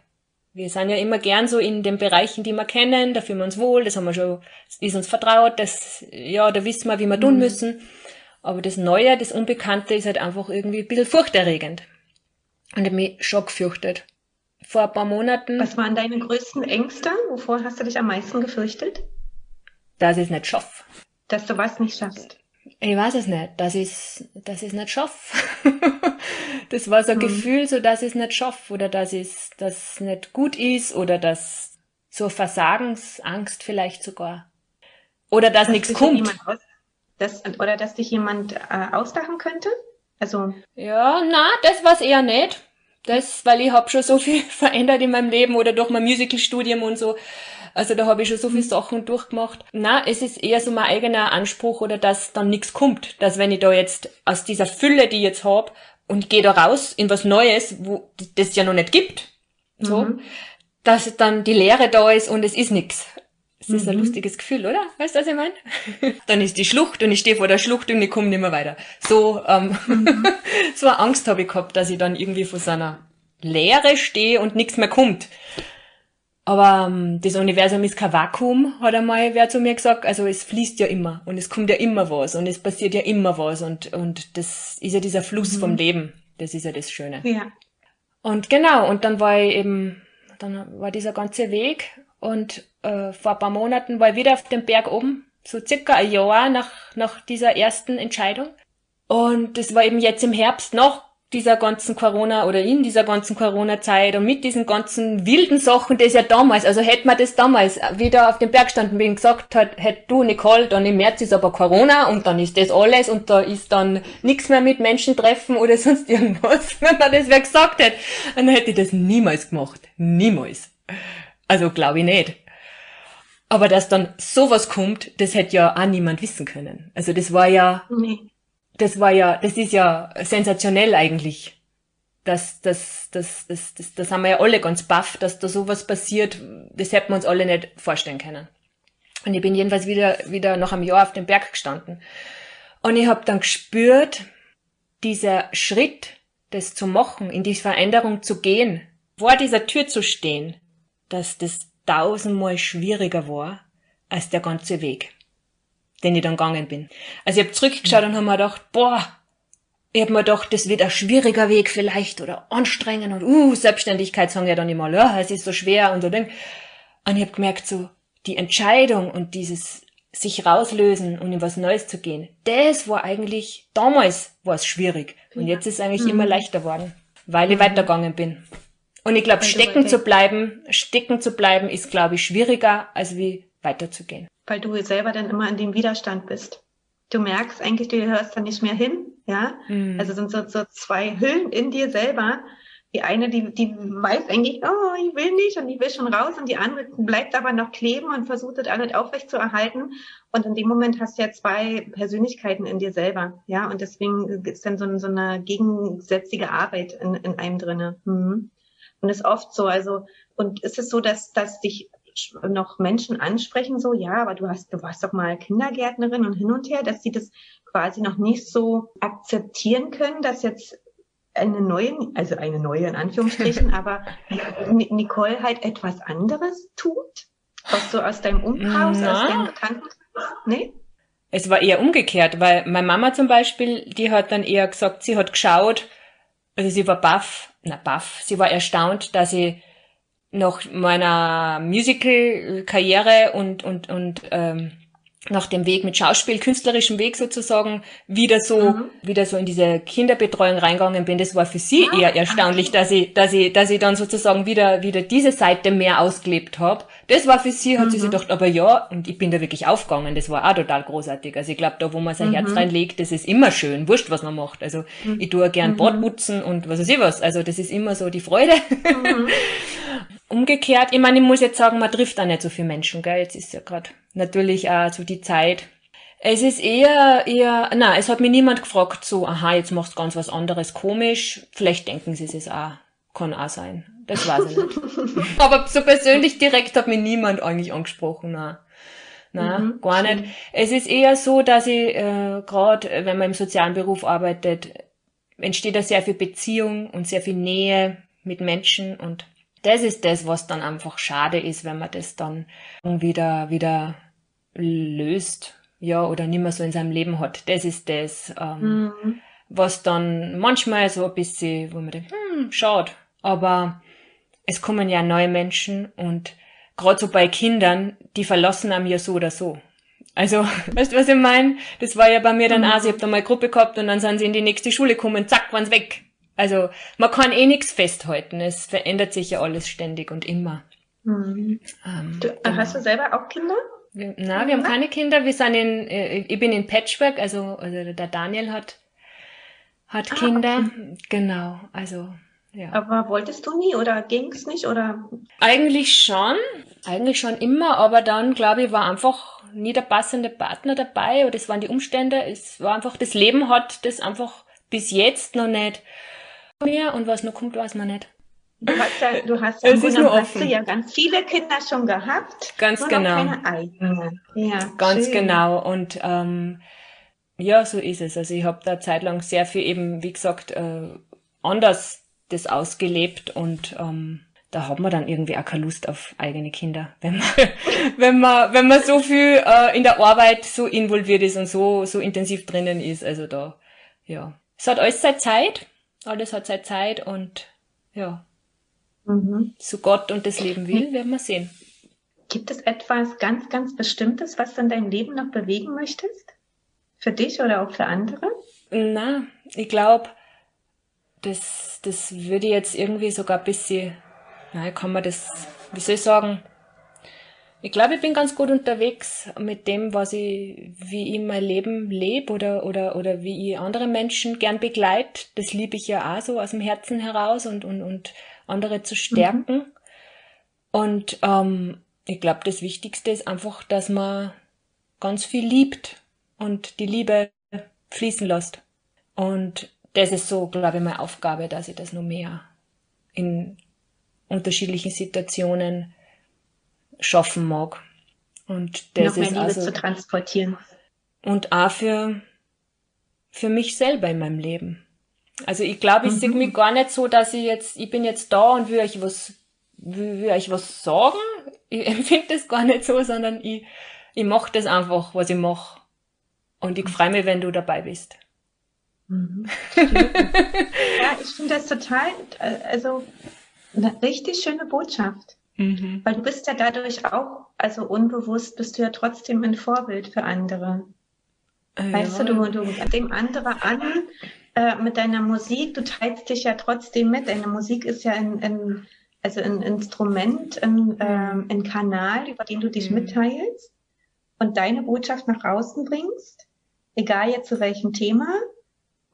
Wir sind ja immer gern so in den Bereichen, die wir kennen, da fühlen wir uns wohl, das haben wir schon, ist uns vertraut, das, ja, da wissen wir, wie wir tun mhm. müssen. Aber das Neue, das Unbekannte ist halt einfach irgendwie ein bisschen furchterregend. Und ich habe mich schon gefürchtet. Vor ein paar Monaten. Was waren deine größten Ängste? Wovor hast du dich am meisten gefürchtet? Dass ich es nicht schaffe. Dass du was nicht schaffst. Ich weiß es nicht, dass ich dass ich es nicht schaffe. [laughs] das war so ein mhm. Gefühl, so dass ich es nicht schaffe oder dass es das nicht gut ist oder dass so Versagensangst vielleicht sogar. Oder dass, dass nichts kommt. Aus, dass, oder dass dich jemand äh, auslachen könnte? Also. Ja, na, das war's eher nicht. Das, weil ich hab schon so viel [laughs] verändert in meinem Leben oder durch mein Musicalstudium und so. Also da habe ich schon so viele Sachen durchgemacht. Na, es ist eher so mein eigener Anspruch oder dass dann nichts kommt. Dass wenn ich da jetzt aus dieser Fülle, die ich jetzt hab, und gehe da raus in was Neues, wo das ja noch nicht gibt, so, mhm. dass dann die Leere da ist und es ist nichts. Das ist ein mhm. lustiges Gefühl, oder? Weißt du, was ich meine? [laughs] dann ist die Schlucht und ich stehe vor der Schlucht und ich komme nicht mehr weiter. So, ähm, mhm. [laughs] so eine Angst habe ich gehabt, dass ich dann irgendwie vor so einer Leere stehe und nichts mehr kommt. Aber ähm, das Universum ist kein Vakuum, hat einmal wer zu mir gesagt. Also es fließt ja immer und es kommt ja immer was und es passiert ja immer was und, und das ist ja dieser Fluss mhm. vom Leben. Das ist ja das Schöne. Ja. Und genau, und dann war ich eben, dann war dieser ganze Weg und äh, vor ein paar Monaten war ich wieder auf dem Berg oben, so circa ein Jahr nach, nach dieser ersten Entscheidung. Und das war eben jetzt im Herbst noch dieser ganzen Corona oder in dieser ganzen Corona-Zeit und mit diesen ganzen wilden Sachen, das ja damals, also hätte man das damals wieder auf dem Berg standen bin gesagt hat, hätte du Nicole, dann im März ist aber Corona und dann ist das alles und da ist dann nichts mehr mit Menschen treffen oder [laughs] sonst irgendwas. Wenn man das wer gesagt hätte, dann hätte ich das niemals gemacht. Niemals. Also glaube ich nicht. Aber dass dann sowas kommt, das hätte ja auch niemand wissen können. Also das war ja, nee das war ja, das ist ja sensationell eigentlich. Das, das, das, das, das, das haben wir ja alle ganz baff, dass da sowas passiert. Das hätten wir uns alle nicht vorstellen können. Und ich bin jedenfalls wieder, wieder nach einem Jahr auf dem Berg gestanden. Und ich habe dann gespürt, dieser Schritt, das zu machen, in die Veränderung zu gehen, vor dieser Tür zu stehen, dass das tausendmal schwieriger war als der ganze Weg den ich dann gegangen bin. Also ich habe zurückgeschaut und habe mir gedacht, boah, ich habe mir gedacht, das wird ein schwieriger Weg vielleicht oder anstrengend und uh, Selbstständigkeit sagen ja dann immer, ja, es ist so schwer und so Ding. Und ich habe gemerkt, so die Entscheidung und dieses sich rauslösen und in was Neues zu gehen, das war eigentlich, damals war es schwierig. Und jetzt ist es eigentlich mhm. immer leichter worden, weil ich mhm. weitergegangen bin. Und ich glaube, stecken zu bleiben, stecken zu bleiben, ist, glaube ich, schwieriger, als wie weiterzugehen weil du selber dann immer in dem Widerstand bist. Du merkst eigentlich, du hörst da nicht mehr hin, ja. Mhm. Also sind so, so zwei Hüllen in dir selber. Die eine, die, die weiß eigentlich, oh, ich will nicht und ich will schon raus und die andere bleibt aber noch kleben und versucht das alles aufrecht zu erhalten. Und in dem Moment hast du ja zwei Persönlichkeiten in dir selber, ja. Und deswegen ist dann so, so eine gegensätzliche Arbeit in, in einem drinne. Mhm. Und ist oft so, also, und ist es so, dass, dass dich noch Menschen ansprechen, so, ja, aber du hast, du warst doch mal Kindergärtnerin und hin und her, dass sie das quasi noch nicht so akzeptieren können, dass jetzt eine neue, also eine neue in Anführungsstrichen, [laughs] aber Nicole halt etwas anderes tut? Was so aus deinem Umhaus, aus deinem Bekanntenkreis? Nee? Es war eher umgekehrt, weil meine Mama zum Beispiel, die hat dann eher gesagt, sie hat geschaut, also sie war baff, na baff, sie war erstaunt, dass ich nach meiner Musical-Karriere und, und, und ähm, nach dem Weg mit Schauspiel, künstlerischem Weg sozusagen, wieder so, mhm. wieder so in diese Kinderbetreuung reingegangen bin. Das war für sie ah, eher erstaunlich, dass ich, dass ich, dass ich dann sozusagen wieder, wieder diese Seite mehr ausgelebt habe. Das war für sie, hat mhm. sie sich gedacht, aber ja, und ich bin da wirklich aufgegangen. Das war auch total großartig. Also ich glaube, da, wo man sein mhm. Herz reinlegt, das ist immer schön. Wurscht, was man macht. Also mhm. ich tue gern mhm. Bad putzen und was weiß ich was. Also das ist immer so die Freude. Mhm. [laughs] Umgekehrt, ich meine, ich muss jetzt sagen, man trifft auch nicht so viele Menschen, gell? Jetzt ist ja gerade natürlich auch so die Zeit. Es ist eher, eher, na, es hat mir niemand gefragt, so, aha, jetzt machst du ganz was anderes komisch. Vielleicht denken sie es auch, kann auch sein. Das weiß ich nicht. [laughs] Aber so persönlich direkt hat mich niemand eigentlich angesprochen, na. Na, mhm, gar nicht. Schön. Es ist eher so, dass ich äh, gerade, wenn man im sozialen Beruf arbeitet, entsteht da sehr viel Beziehung und sehr viel Nähe mit Menschen und das ist das, was dann einfach schade ist, wenn man das dann wieder, wieder löst, ja, oder nicht mehr so in seinem Leben hat. Das ist das, ähm, mhm. was dann manchmal so ein bisschen, wo man denkt, hm, schade. Aber es kommen ja neue Menschen und gerade so bei Kindern, die verlassen einem ja so oder so. Also, [laughs] weißt du, was ich meine? Das war ja bei mir dann mhm. auch, ich hab da mal eine Gruppe gehabt und dann sind sie in die nächste Schule gekommen, zack, waren's weg. Also man kann eh nichts festhalten. Es verändert sich ja alles ständig und immer. Mhm. Ähm, du, genau. Hast du selber auch Kinder? Wir, na, wir haben keine Kinder. Wir sind in, äh, ich bin in Patchwork, also, also der Daniel hat, hat ah, Kinder. Okay. Genau, also ja. Aber wolltest du nie oder ging's nicht oder? Eigentlich schon, eigentlich schon immer, aber dann glaube ich war einfach nie der passende Partner dabei oder es waren die Umstände. Es war einfach das Leben hat das einfach bis jetzt noch nicht mehr und was noch kommt, weiß man nicht. Du hast ja, du hast ja, es nur hast du ja ganz viele Kinder schon gehabt. Ganz genau. keine eigene. Ja, ganz schön. genau. Und ähm, ja, so ist es. Also ich habe da zeitlang sehr viel eben, wie gesagt, äh, anders das ausgelebt und ähm, da hat man dann irgendwie auch keine Lust auf eigene Kinder, [laughs] wenn man, [laughs] wenn man, wenn man so viel äh, in der Arbeit so involviert ist und so, so intensiv drinnen ist. Also da, ja. Es hat alles seine Zeit alles hat seine Zeit und ja, mhm. so Gott und das Leben will, werden wir sehen. Gibt es etwas ganz, ganz Bestimmtes, was du in deinem Leben noch bewegen möchtest? Für dich oder auch für andere? Na, ich glaube, das, das würde jetzt irgendwie sogar ein bisschen, na, kann man das, wie soll ich sagen, ich glaube, ich bin ganz gut unterwegs mit dem, was ich, wie ich mein Leben lebe oder, oder, oder wie ich andere Menschen gern begleite. Das liebe ich ja auch so aus dem Herzen heraus und, und, und andere zu stärken. Mhm. Und ähm, ich glaube, das Wichtigste ist einfach, dass man ganz viel liebt und die Liebe fließen lässt. Und das ist so, glaube ich, meine Aufgabe, dass ich das noch mehr in unterschiedlichen Situationen schaffen mag. Und das Noch mehr ist Liebe also, zu transportieren. Und auch für, für mich selber in meinem Leben. Also ich glaube, ich mhm. sehe mich gar nicht so, dass ich jetzt, ich bin jetzt da und will euch was, will, will euch was sagen. Ich [laughs] empfinde das gar nicht so, sondern ich, ich mache das einfach, was ich mache. Und ich freue mich, wenn du dabei bist. Mhm. [laughs] ja, ich finde das total, äh, also eine richtig schöne Botschaft. Mhm. Weil du bist ja dadurch auch, also unbewusst bist du ja trotzdem ein Vorbild für andere. Ja. Weißt du, du, du dem andere an äh, mit deiner Musik, du teilst dich ja trotzdem mit. Deine Musik ist ja ein, ein also ein Instrument, ein, ähm, ein Kanal, über den du dich mhm. mitteilst und deine Botschaft nach außen bringst, egal jetzt zu welchem Thema.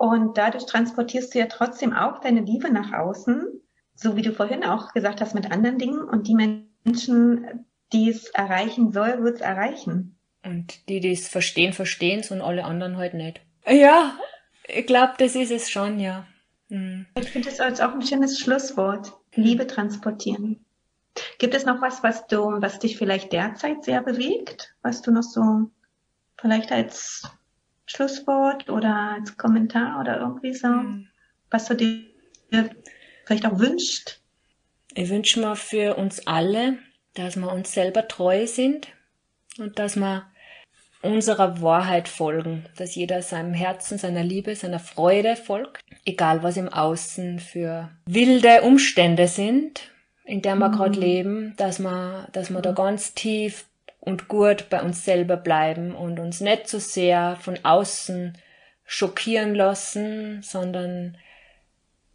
Und dadurch transportierst du ja trotzdem auch deine Liebe nach außen so wie du vorhin auch gesagt hast, mit anderen Dingen und die Menschen, die es erreichen soll, wird es erreichen. Und die, die es verstehen, verstehen es und alle anderen halt nicht. Ja, ich glaube, das ist es schon, ja. Mhm. Ich finde das als auch ein schönes Schlusswort. Liebe transportieren. Gibt es noch was, was du, was dich vielleicht derzeit sehr bewegt? Was du noch so vielleicht als Schlusswort oder als Kommentar oder irgendwie so, mhm. was du dir vielleicht auch wünscht? Ich wünsche mir für uns alle, dass wir uns selber treu sind und dass wir unserer Wahrheit folgen, dass jeder seinem Herzen, seiner Liebe, seiner Freude folgt, egal was im Außen für wilde Umstände sind, in der wir mhm. gerade leben, dass wir, dass wir da ganz tief und gut bei uns selber bleiben und uns nicht so sehr von außen schockieren lassen, sondern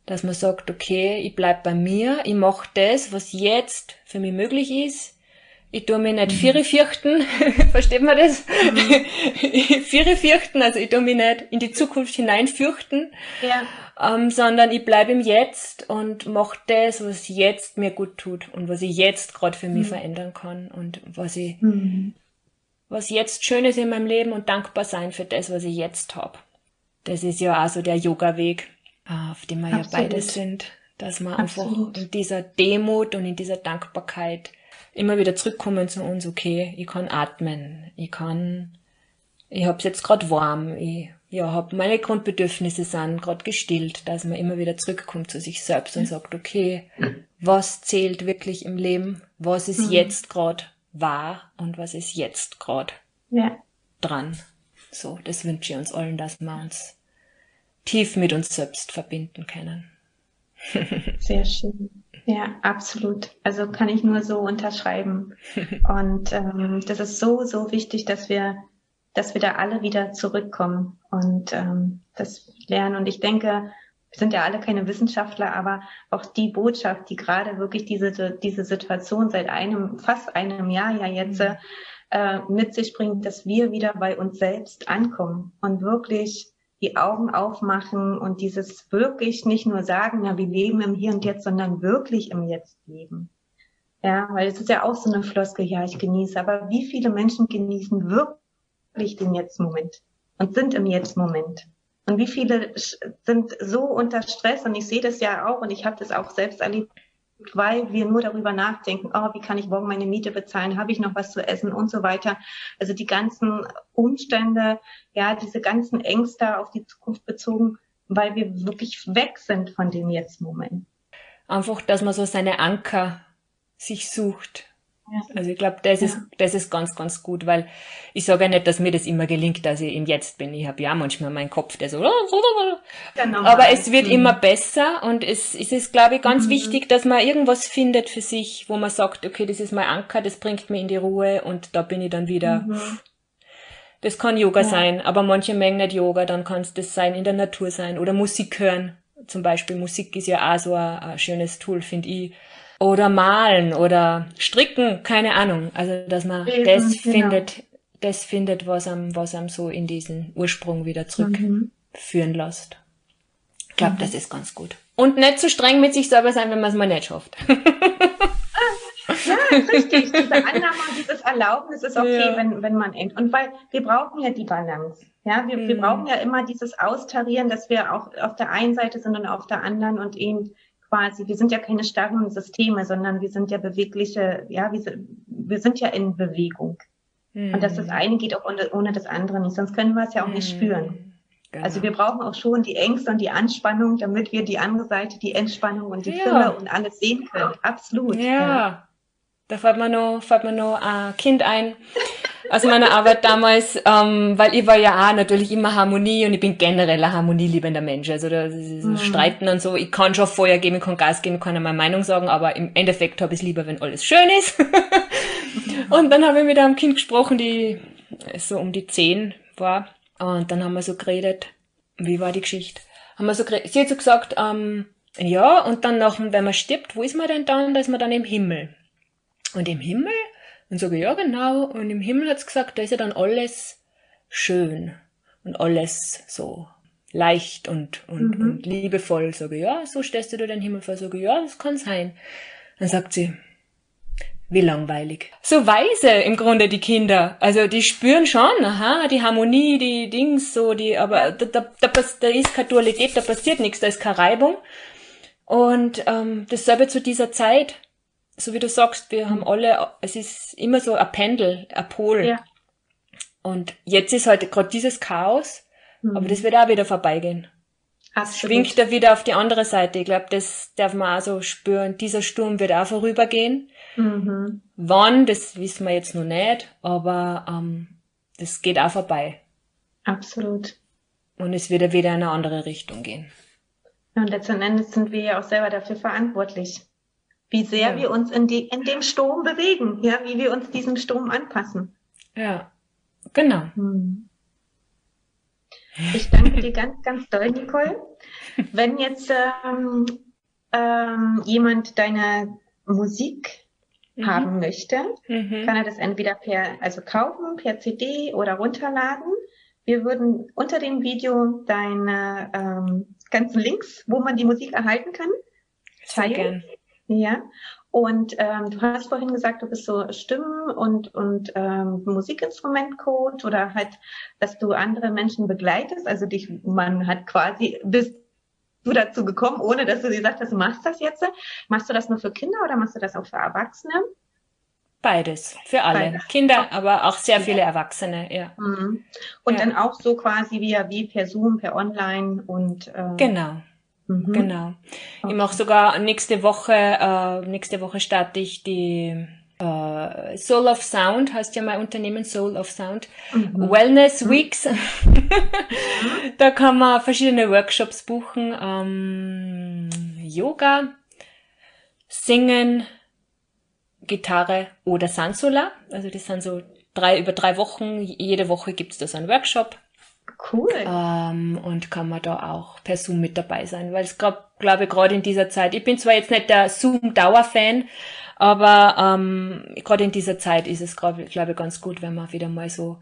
dass man sagt, okay, ich bleib bei mir, ich mache das, was jetzt für mich möglich ist. Ich tue mich nicht mhm. vier fürchten, [laughs] versteht man das? Mhm. [laughs] fürchten, also ich tue mich nicht in die Zukunft hinein fürchten, ja. ähm, sondern ich bleibe im Jetzt und mache das, was jetzt mir gut tut und was ich jetzt gerade für mich mhm. verändern kann und was ich, mhm. was jetzt schön ist in meinem Leben und dankbar sein für das, was ich jetzt hab. Das ist ja auch so der Yoga-Weg auf dem wir Absolut. ja beide sind. Dass wir Absolut. einfach in dieser Demut und in dieser Dankbarkeit immer wieder zurückkommen zu uns, okay, ich kann atmen, ich kann, ich hab's jetzt gerade warm, ich ja, hab meine Grundbedürfnisse sind gerade gestillt, dass man immer wieder zurückkommt zu sich selbst und sagt, okay, was zählt wirklich im Leben, was ist mhm. jetzt gerade wahr und was ist jetzt gerade ja. dran. So, das wünsche ich uns allen, dass wir uns tief mit uns selbst verbinden können. [laughs] Sehr schön. Ja, absolut. Also kann ich nur so unterschreiben. [laughs] Und ähm, das ist so, so wichtig, dass wir, dass wir da alle wieder zurückkommen und ähm, das lernen. Und ich denke, wir sind ja alle keine Wissenschaftler, aber auch die Botschaft, die gerade wirklich diese, diese Situation seit einem, fast einem Jahr ja jetzt mhm. äh, mit sich bringt, dass wir wieder bei uns selbst ankommen und wirklich die Augen aufmachen und dieses wirklich nicht nur sagen, na, wir leben im Hier und Jetzt, sondern wirklich im Jetzt leben. Ja, weil es ist ja auch so eine Floskel, ja, ich genieße, aber wie viele Menschen genießen wirklich den Jetzt-Moment und sind im Jetzt-Moment? Und wie viele sind so unter Stress und ich sehe das ja auch und ich habe das auch selbst erlebt, weil wir nur darüber nachdenken, oh, wie kann ich morgen meine Miete bezahlen, habe ich noch was zu essen und so weiter. Also die ganzen Umstände, ja, diese ganzen Ängste auf die Zukunft bezogen, weil wir wirklich weg sind von dem Jetzt-Moment. Einfach, dass man so seine Anker sich sucht also ich glaube, das ja. ist das ist ganz, ganz gut, weil ich sage ja nicht, dass mir das immer gelingt, dass ich im Jetzt bin. Ich habe ja manchmal meinen Kopf, der so. Genau. Aber es wird mhm. immer besser und es, es ist, glaube ich, ganz mhm. wichtig, dass man irgendwas findet für sich, wo man sagt, okay, das ist mein Anker, das bringt mich in die Ruhe und da bin ich dann wieder. Mhm. Das kann Yoga ja. sein, aber manche mengen nicht Yoga, dann kann es das sein, in der Natur sein oder Musik hören. Zum Beispiel Musik ist ja auch so ein, ein schönes Tool, finde ich oder malen oder stricken, keine Ahnung. Also, dass man Eben, das genau. findet, das findet, was am, was am so in diesen Ursprung wieder zurückführen mhm. lässt. Ich glaube, mhm. das ist ganz gut. Und nicht zu streng mit sich selber sein, wenn man es mal nicht schafft. ja, richtig. Diese Annahme und dieses Erlauben, es ist okay, ja. wenn, wenn man engt. Und weil wir brauchen ja die Balance. Ja, wir, mhm. wir brauchen ja immer dieses Austarieren, dass wir auch auf der einen Seite sind und auf der anderen und eben quasi, wir sind ja keine starren Systeme, sondern wir sind ja bewegliche, ja, wir, wir sind ja in Bewegung. Mhm. Und dass das eine geht auch ohne, ohne, das andere nicht, sonst können wir es ja auch nicht spüren. Genau. Also wir brauchen auch schon die Ängste und die Anspannung, damit wir die andere Seite, die Entspannung und die ja. Fülle und alles sehen können. Absolut. Ja. ja. Da fällt mir noch, fällt mir noch ein Kind ein aus meiner Arbeit damals, ähm, weil ich war ja auch natürlich immer Harmonie und ich bin generell ein harmonieliebender Mensch. Also da mhm. Streiten und so, ich kann schon Feuer geben, ich kann Gas geben, ich kann meine Meinung sagen, aber im Endeffekt habe ich es lieber, wenn alles schön ist. [laughs] und dann habe ich mit einem Kind gesprochen, die so um die zehn war. Und dann haben wir so geredet. Wie war die Geschichte? Haben wir so geredet. Sie hat so gesagt, ähm, ja, und dann nach, wenn man stirbt, wo ist man denn dann? Da ist man dann im Himmel. Und im Himmel? Und sage, ja genau. Und im Himmel hat's gesagt, da ist ja dann alles schön und alles so leicht und, und, mhm. und liebevoll. Sage, ja, so stellst du dir den Himmel vor. Sage, ja, das kann sein. Dann sagt sie, wie langweilig. So weise im Grunde die Kinder. Also die spüren schon, aha, die Harmonie, die Dings, so die, aber da, da, da, da ist keine Dualität, da passiert nichts, da ist keine Reibung. Und ähm, dasselbe zu dieser Zeit so wie du sagst, wir haben alle, es ist immer so ein Pendel, ein Pol. Ja. Und jetzt ist halt gerade dieses Chaos, mhm. aber das wird auch wieder vorbeigehen. Absolut. Schwingt er wieder auf die andere Seite. Ich glaube, das darf man auch so spüren. Dieser Sturm wird auch vorübergehen. Mhm. Wann, das wissen wir jetzt noch nicht, aber ähm, das geht auch vorbei. Absolut. Und es wird wieder in eine andere Richtung gehen. Und letzten Endes sind wir ja auch selber dafür verantwortlich wie sehr ja. wir uns in, die, in dem Sturm bewegen, ja, wie wir uns diesem Sturm anpassen. Ja, genau. Hm. Ich danke dir ganz, ganz doll, Nicole. Wenn jetzt ähm, ähm, jemand deine Musik mhm. haben möchte, mhm. kann er das entweder per, also kaufen, per CD oder runterladen. Wir würden unter dem Video deine ähm, ganzen Links, wo man die Musik erhalten kann, teilen. Ja. Und ähm, du hast vorhin gesagt, du bist so Stimmen- und, und ähm, Musikinstrumentcoach oder halt, dass du andere Menschen begleitest. Also dich, man hat quasi, bist du dazu gekommen, ohne dass du gesagt hast, du machst das jetzt? Machst du das nur für Kinder oder machst du das auch für Erwachsene? Beides, für alle. Beides. Kinder, aber auch sehr viele Erwachsene, ja. Mhm. Und ja. dann auch so quasi via wie per Zoom, per Online und äh, Genau. Mhm. Genau. Okay. Ich mache sogar nächste Woche, äh, nächste Woche starte ich die äh, Soul of Sound, heißt ja mein Unternehmen Soul of Sound. Mhm. Wellness mhm. Weeks. [laughs] da kann man verschiedene Workshops buchen. Ähm, Yoga, Singen, Gitarre oder Sansula. Also das sind so drei über drei Wochen. Jede Woche gibt's da so einen Workshop. Cool. Ähm, und kann man da auch per Zoom mit dabei sein, weil es glaube glaube gerade in dieser Zeit. Ich bin zwar jetzt nicht der Zoom Dauerfan, aber ähm, gerade in dieser Zeit ist es glaube glaub ich ganz gut, wenn man wieder mal so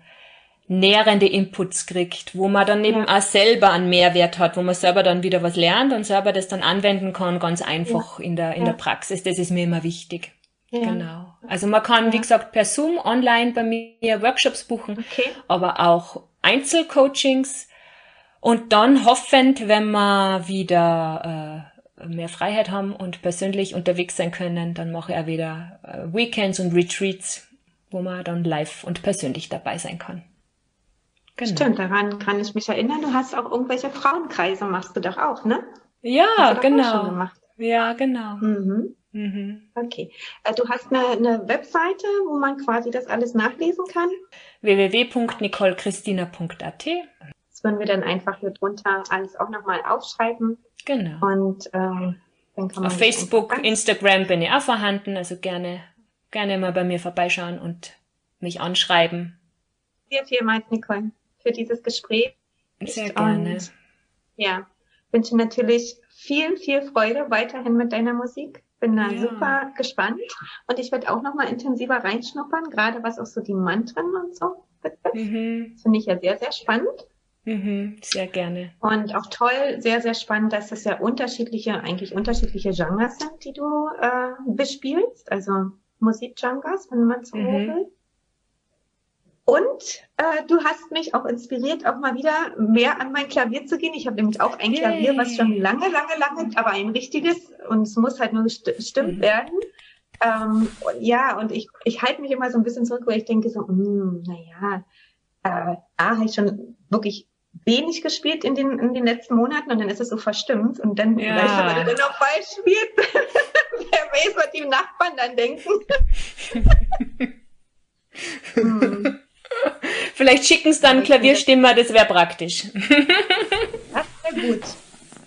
nährende Inputs kriegt, wo man dann eben ja. auch selber einen Mehrwert hat, wo man selber dann wieder was lernt und selber das dann anwenden kann, ganz einfach ja. in der in ja. der Praxis. Das ist mir immer wichtig. Genau. Also man kann, wie gesagt, per Zoom online bei mir Workshops buchen, okay. aber auch Einzelcoachings und dann hoffend, wenn wir wieder äh, mehr Freiheit haben und persönlich unterwegs sein können, dann mache ich auch wieder äh, Weekends und Retreats, wo man dann live und persönlich dabei sein kann. Genau. Stimmt, daran kann ich mich erinnern. Du hast auch irgendwelche Frauenkreise, machst du doch auch, ne? Ja, genau. Ja, genau. Mhm. Mhm. Okay. Äh, du hast eine, eine, Webseite, wo man quasi das alles nachlesen kann? www.nicolechristina.at Das würden wir dann einfach hier drunter alles auch nochmal aufschreiben. Genau. Und ähm, dann kann man auf Facebook, Instagram bin ich auch vorhanden, also gerne, gerne mal bei mir vorbeischauen und mich anschreiben. Sehr vielmals, Nicole, für dieses Gespräch. Sehr gerne. Und, ja, wünsche natürlich viel, viel Freude weiterhin mit deiner Musik bin da ja. super gespannt und ich werde auch noch mal intensiver reinschnuppern, gerade was auch so die Mantren und so betrifft. Mhm. Das finde ich ja sehr, sehr spannend. Mhm, sehr gerne. Und auch toll, sehr, sehr spannend, dass das ja unterschiedliche, eigentlich unterschiedliche Genres sind, die du äh, bespielst, also Musikgenres, wenn man so mhm. will. Und äh, du hast mich auch inspiriert, auch mal wieder mehr an mein Klavier zu gehen. Ich habe nämlich auch ein Yay. Klavier, was schon lange, lange, lange, aber ein richtiges und es muss halt nur gestimmt mhm. werden. Ähm, und ja, und ich, ich halte mich immer so ein bisschen zurück, weil ich denke so, hm, naja, äh, A, habe ich schon wirklich wenig gespielt in den, in den letzten Monaten und dann ist es so verstimmt und dann, ja. weißt du, wenn du dann noch falsch spielst, [laughs] wer weiß, was die Nachbarn dann denken. [laughs] hm. Vielleicht schicken es dann Klavierstimmer, das wäre praktisch. [laughs] Das wäre gut.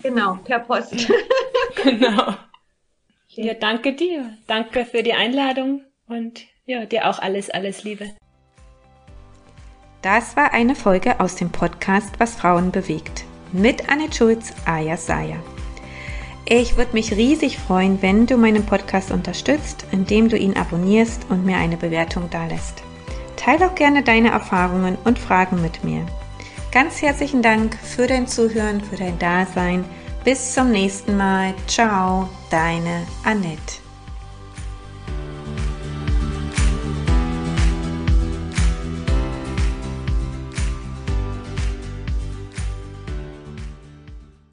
Genau, per Post. [laughs] Genau. Ja, danke dir. Danke für die Einladung und ja, dir auch alles, alles Liebe. Das war eine Folge aus dem Podcast Was Frauen bewegt mit Anne Schulz, Aya Saya. Ich würde mich riesig freuen, wenn du meinen Podcast unterstützt, indem du ihn abonnierst und mir eine Bewertung dalässt. Teile auch gerne deine Erfahrungen und Fragen mit mir. Ganz herzlichen Dank für dein Zuhören, für dein Dasein. Bis zum nächsten Mal. Ciao, deine Annette.